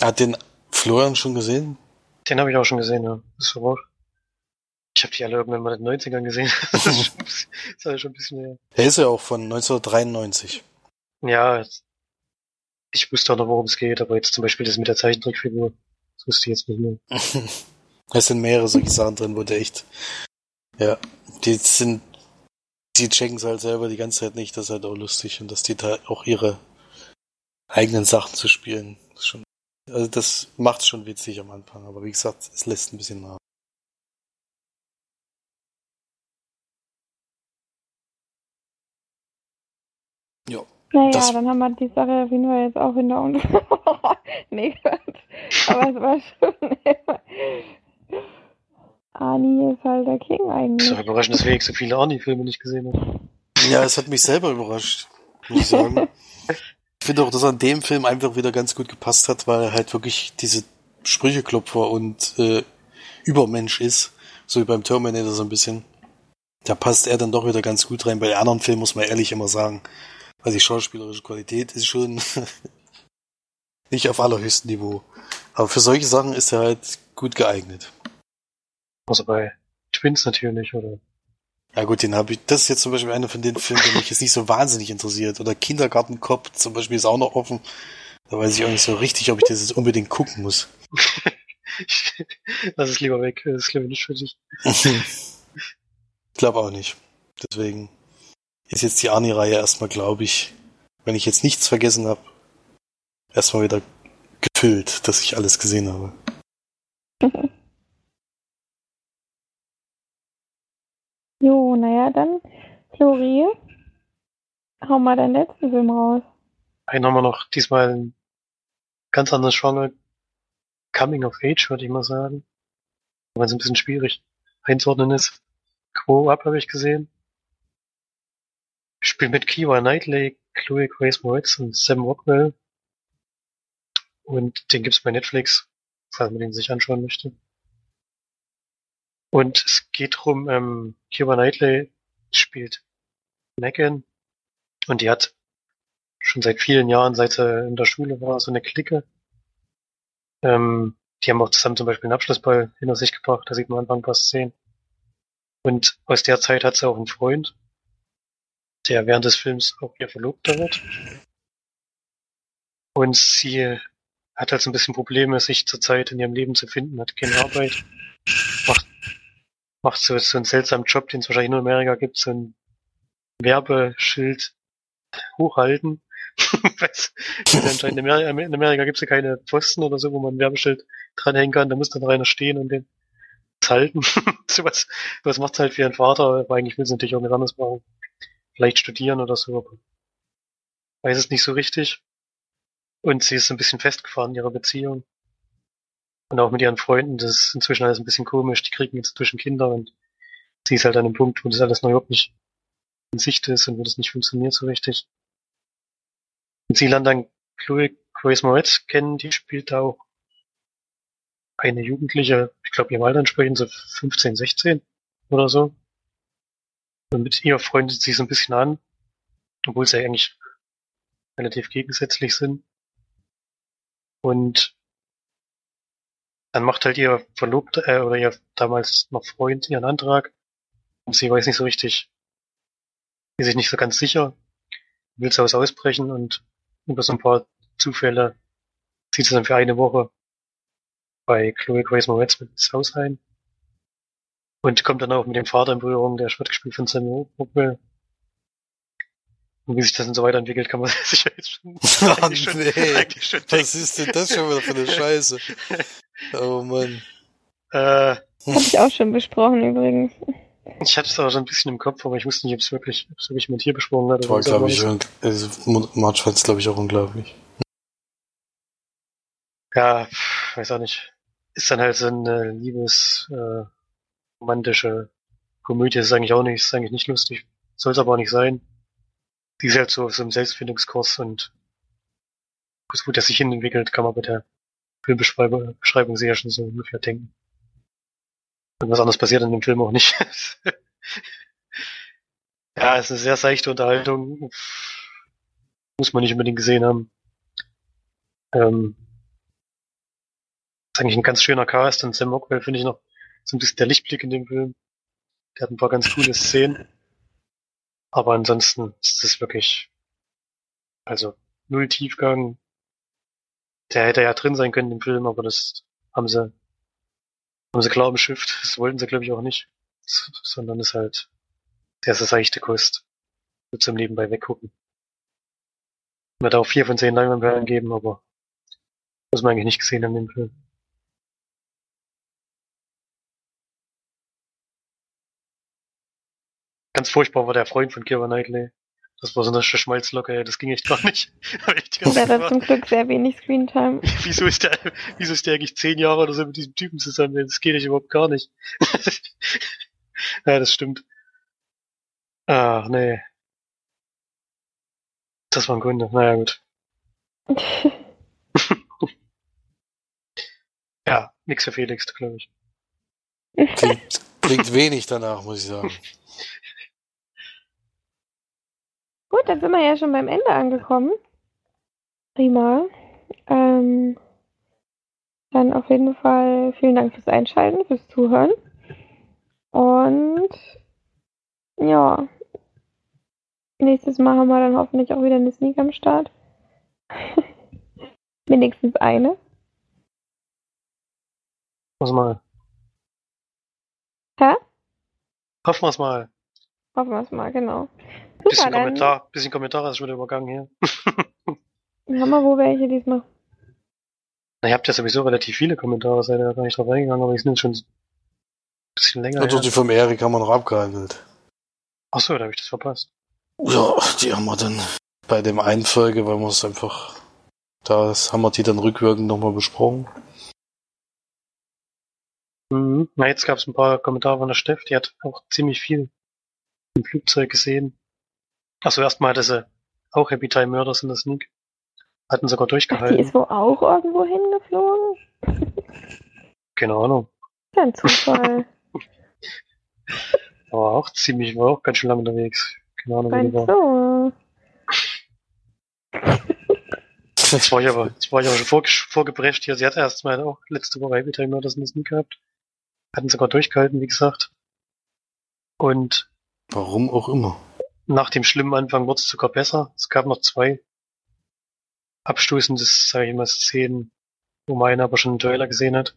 Hat den Florian schon gesehen? Den habe ich auch schon gesehen, ja. War auch. Ich habe die alle irgendwann mal in den 90ern gesehen. das ist schon, das ist ja schon ein bisschen mehr. Er ist ja auch von 1993. Ja, ich wusste auch noch, worum es geht, aber jetzt zum Beispiel das mit der Zeichentrickfigur, das wusste ich jetzt nicht mehr. es sind mehrere solche Sachen drin, wo der echt, ja, die sind, die checken es halt selber die ganze Zeit nicht, das ist halt auch lustig und dass die da auch ihre eigenen Sachen zu spielen, das ist schon also das macht schon witzig am Anfang, aber wie gesagt, es lässt ein bisschen nach. Ja. Naja, das dann haben wir die Sache auf jeden Fall jetzt auch hinter uns. nee, aber es war schon. Arnie ist halt der King eigentlich. Das ist überraschend, dass wir nicht so viele Arnie-Filme nicht gesehen haben. Ja, es hat mich selber überrascht, muss ich sagen. Ich finde auch, dass in dem Film einfach wieder ganz gut gepasst hat, weil er halt wirklich diese Sprücheklopfer und äh, Übermensch ist, so wie beim Terminator so ein bisschen. Da passt er dann doch wieder ganz gut rein. Bei anderen Filmen muss man ehrlich immer sagen, weil die schauspielerische Qualität ist schon nicht auf allerhöchstem Niveau. Aber für solche Sachen ist er halt gut geeignet. Also bei Twins natürlich, oder? Ja gut, den habe ich. Das ist jetzt zum Beispiel einer von den Filmen, der mich jetzt nicht so wahnsinnig interessiert. Oder Kindergartenkopf zum Beispiel ist auch noch offen. Da weiß ich auch nicht so richtig, ob ich das jetzt unbedingt gucken muss. Lass es lieber weg. Das ist, glaube ich, nicht für dich. ich glaube auch nicht. Deswegen ist jetzt die Arnie-Reihe erstmal, glaube ich, wenn ich jetzt nichts vergessen habe, erstmal wieder gefüllt, dass ich alles gesehen habe. Jo, naja, dann, Flori, hau mal deinen letzten Film raus. Einen haben wir noch, diesmal ein ganz anderes Genre. Coming of Age, würde ich mal sagen. Weil es ein bisschen schwierig einzuordnen ist. Quo Up habe ich gesehen. Ich spiele mit Kiwa Knightley, Chloe Grace Moritz und Sam Rockwell. Und den gibt's bei Netflix, falls man den sich anschauen möchte. Und es geht drum, ähm, Keira Knightley spielt Megan und die hat schon seit vielen Jahren, seit sie in der Schule war, so eine Clique. Ähm, die haben auch zusammen zum Beispiel einen Abschlussball hinter sich gebracht, da sieht man am Anfang fast sehen. Und aus der Zeit hat sie auch einen Freund, der während des Films auch ihr Verlobter wird. Und sie hat halt so ein bisschen Probleme, sich zurzeit in ihrem Leben zu finden, hat keine Arbeit, macht macht so, so einen seltsamen Job, den es wahrscheinlich nur in Amerika gibt, so ein Werbeschild hochhalten. anscheinend in Amerika, in Amerika gibt es ja keine Pfosten oder so, wo man ein Werbeschild dranhängen kann. Da muss dann einer stehen und den halten. so was, was macht halt für ihren Vater, aber eigentlich will sie natürlich auch nicht anders machen. Vielleicht studieren oder so, aber weiß es nicht so richtig. Und sie ist ein bisschen festgefahren in ihrer Beziehung. Und auch mit ihren Freunden, das ist inzwischen alles ein bisschen komisch, die kriegen jetzt zwischen Kinder und sie ist halt an einem Punkt, wo das alles noch überhaupt nicht in Sicht ist und wo das nicht funktioniert so richtig. Und sie lernt dann Chloe Grace Moretz kennen, die spielt da auch eine Jugendliche, ich glaube ihr Alter entsprechend so 15, 16 oder so. Und mit ihr freundet sie so ein bisschen an, obwohl sie eigentlich relativ gegensätzlich sind. Und dann macht halt ihr Verlobter äh, oder ihr damals noch Freund ihren Antrag und sie weiß nicht so richtig, ist sich nicht so ganz sicher, will zu Hause ausbrechen und über so ein paar Zufälle zieht sie dann für eine Woche bei Chloe Grace Moretz mit ins Haus ein und kommt dann auch mit dem Vater in Berührung, der wird gespielt von Samuel Rockwell. Und wie sich das dann so weiterentwickelt, kann man sich jetzt schon, oh, eigentlich schon, nee. eigentlich schon Was ist denn das schon wieder für eine Scheiße? Oh Mann. Äh, Hab ich auch schon besprochen übrigens. Ich hatte es aber so ein bisschen im Kopf, aber ich wusste nicht, ob es wirklich, ob es wirklich mit hier besprochen hat. War, glaube ich, also, March fand es, glaube ich, auch unglaublich. Ja, weiß auch nicht. Ist dann halt so eine liebes, äh, romantische Komödie. ist eigentlich auch nicht, ist eigentlich nicht lustig. Soll es aber auch nicht sein. Die ist halt so auf so einem Selbstfindungskurs und wo der sich hin entwickelt, kann man Filmbeschreibung sehr schon so ungefähr denken. Und was anderes passiert in dem Film auch nicht. ja, es ist eine sehr seichte Unterhaltung. Muss man nicht unbedingt gesehen haben. Ähm, ist eigentlich ein ganz schöner Cast und Sam Rockwell finde ich noch so ein bisschen der Lichtblick in dem Film. Der hat ein paar ganz coole Szenen. Aber ansonsten ist es wirklich, also null Tiefgang. Der hätte ja drin sein können im Film, aber das haben sie, haben sie klar umschifft. Das wollten sie, glaube ich, auch nicht. Sondern ist halt sehr, sehr seichte Kost. Nur zum Nebenbei weggucken. Wird auch vier von zehn Leinwandperlen geben, aber muss man eigentlich nicht gesehen haben im Film. Ganz furchtbar war der Freund von Kira Knightley. Das war so eine Schmalzlocke, das ging echt gar nicht. der hat zum Glück sehr wenig Screentime. wieso ist der, wieso ist der eigentlich zehn Jahre oder so mit diesem Typen zusammen? Das geht nicht überhaupt gar nicht. ja, das stimmt. Ach, nee. Das war ein Kunde. Naja, gut. ja, nix für Felix, glaube ich. Klingt, Klingt wenig danach, muss ich sagen. Gut, dann sind wir ja schon beim Ende angekommen. Prima. Ähm, dann auf jeden Fall vielen Dank fürs Einschalten, fürs Zuhören. Und ja, nächstes Mal haben wir dann hoffentlich auch wieder eine Sneak am Start. Wenigstens eine. Hoffen wir mal. Hä? Hoffen wir es mal. Hoffen wir es mal, genau. Bisschen Super, dann Kommentar, bisschen Kommentare ist schon wieder übergangen hier. haben wir wo welche diesmal. Na, ihr habt ja sowieso relativ viele Kommentare, seid ihr ja gar nicht drauf eingegangen, aber die sind jetzt schon ein bisschen länger. Also her. die vom Erik haben wir noch abgehandelt. Achso, da habe ich das verpasst. Ja, die haben wir dann bei dem einen Folge, weil wir es einfach, da haben wir die dann rückwirkend nochmal besprochen. Mhm. Na, jetzt gab es ein paar Kommentare von der Steff, die hat auch ziemlich viel im Flugzeug gesehen. Achso, erstmal hatte sie auch Happy Time Murders in der Sneak. Hatten sogar Ach, die durchgehalten. ist wohl auch irgendwo hingeflogen? Keine Ahnung. Kein Zufall. Aber auch ziemlich, war auch ganz schön lange unterwegs. Keine Ahnung, wie Mein die war. so. Jetzt war ich aber, jetzt war ich aber schon vor, vorgeprescht hier. Sie hat erst mal auch letzte Woche Happy Time Murders in der Sneak gehabt. Hatten sogar durchgehalten, wie gesagt. Und Warum auch immer. Nach dem schlimmen Anfang wurde es sogar besser. Es gab noch zwei abstoßende, sag ich mal, Szenen, wo man einen aber schon einen Trailer gesehen hat.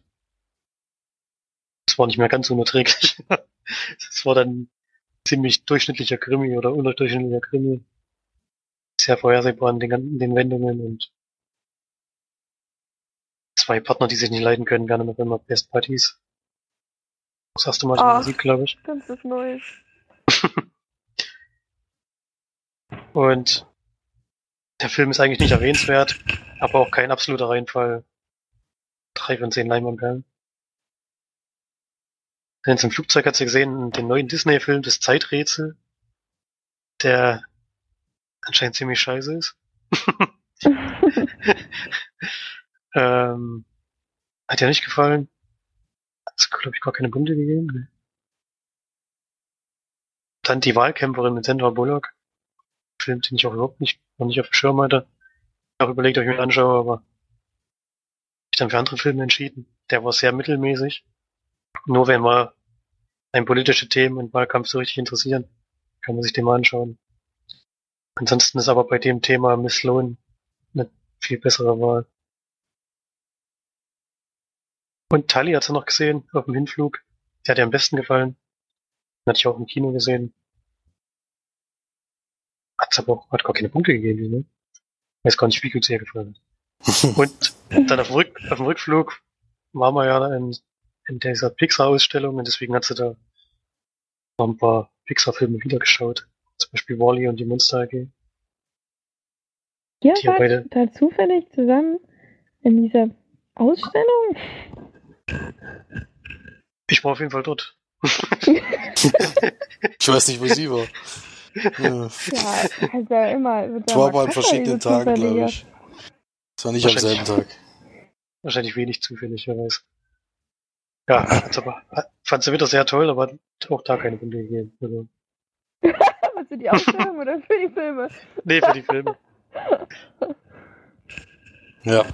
Es war nicht mehr ganz unerträglich. Es war dann ziemlich durchschnittlicher Krimi oder unterdurchschnittlicher Krimi. Sehr vorhersehbar in den, den Wendungen und zwei Partner, die sich nicht leiden können, werden noch immer Best Buddies. Das erste Mal in Musik, glaube ich. Das ist Neues. Und der Film ist eigentlich nicht erwähnenswert, aber auch kein absoluter Reinfall. Drei von zehn Leinwandperlen. Denn im Flugzeug hat sie gesehen, den neuen Disney-Film, das Zeiträtsel, der anscheinend ziemlich scheiße ist. ähm, hat dir nicht gefallen? Hat glaube ich, gar keine Punkte gegeben. Dann die Wahlkämpferin mit Sandra Bullock. Film, den ich auch überhaupt nicht, noch nicht auf dem Schirm hatte. Ich habe überlegt, ob ich mir anschaue, aber ich dann für andere Filme entschieden. Der war sehr mittelmäßig. Nur wenn mal ein politische Themen und Wahlkampf so richtig interessieren, kann man sich den mal anschauen. Ansonsten ist aber bei dem Thema Miss Sloan eine viel bessere Wahl. Und Tully hat sie noch gesehen auf dem Hinflug. Der hat ihr am besten gefallen. Den hatte ich auch im Kino gesehen. Hat's aber auch, hat gar keine Punkte gegeben, ne? Weiß gar nicht, wie gut sie ihr gefallen hat. Und dann auf dem, Rück, auf dem Rückflug waren wir ja in, in dieser Pixar-Ausstellung und deswegen hat sie da noch ein paar Pixar-Filme wieder geschaut. Zum Beispiel Wally und die Monster AG. Ihr haben wart beide- da zufällig zusammen in dieser Ausstellung? Ich war auf jeden Fall dort. Ich weiß nicht, wo sie war. Ja. Ja, also immer. ja war aber an verschiedenen Tagen, glaube ich. Es war nicht am selben. Tag. Wahrscheinlich wenig zufällig, wer weiß. Ja, hat's aber, hat- fand sie wieder sehr toll, aber auch da keine Punkte gegeben. Also, Was für die Ausstellung oder für die Filme? nee, für die Filme. Ja.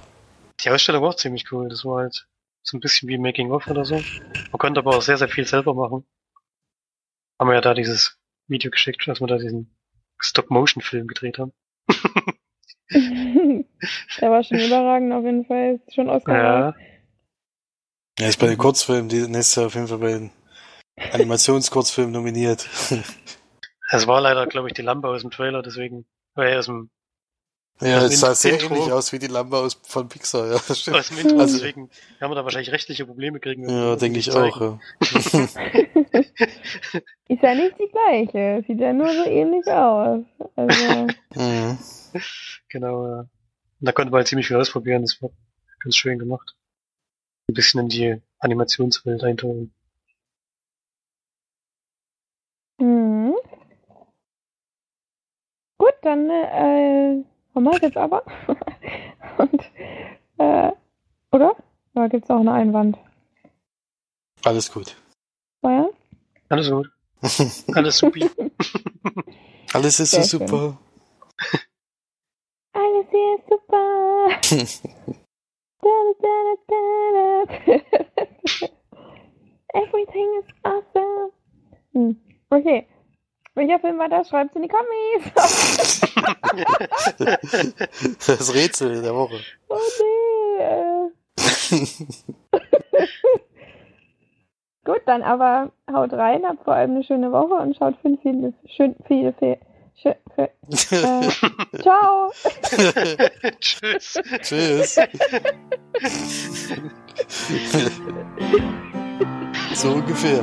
Die Ausstellung war auch ziemlich cool. Das war halt so ein bisschen wie Making of oder so. Man konnte aber auch sehr, sehr viel selber machen. Haben wir ja da dieses Video geschickt, als wir da diesen Stop-Motion-Film gedreht haben. Der war schon überragend auf jeden Fall. Ist schon Oscar. Ja, Er ist bei den Kurzfilmen die nächstes Jahr auf jeden Fall bei den Animationskurzfilmen nominiert. es war leider, glaube ich, die Lampe aus dem Trailer, deswegen, äh, aus dem, Ja, es sah Intro- sehr Intro. ähnlich aus wie die Lampe aus, von Pixar, ja. das stimmt. aus dem Intro, Also- deswegen haben wir da wahrscheinlich rechtliche Probleme kriegen. Ja, denke ich zeigen. auch, ja. Ist ja nicht die gleiche. Sieht ja nur so ähnlich aus. Also, Mhm. Genau, ja. Da konnte man halt ziemlich viel ausprobieren, das war ganz schön gemacht. Ein bisschen in die Animationswelt eintauchen. mhm. Gut, dann äh, haben wir es jetzt aber. Und, äh, oder? Da gibt es auch eine Einwand. Alles gut. Bayern? Alles gut. Alles supi. Alles ist so Sehr schön. super. Alles hier ist super. da, da, da, da, da. Everything is awesome. Hm. Okay. Welcher Film war das? Schreibt's in die Kommis. Das Rätsel der Woche. oh nee. Gut, dann aber haut rein, habt vor allem eine schöne Woche und schaut viele, viele, schön, viele, viele, schön, für, äh, ciao. Tschüss. Tschüss. so ungefähr.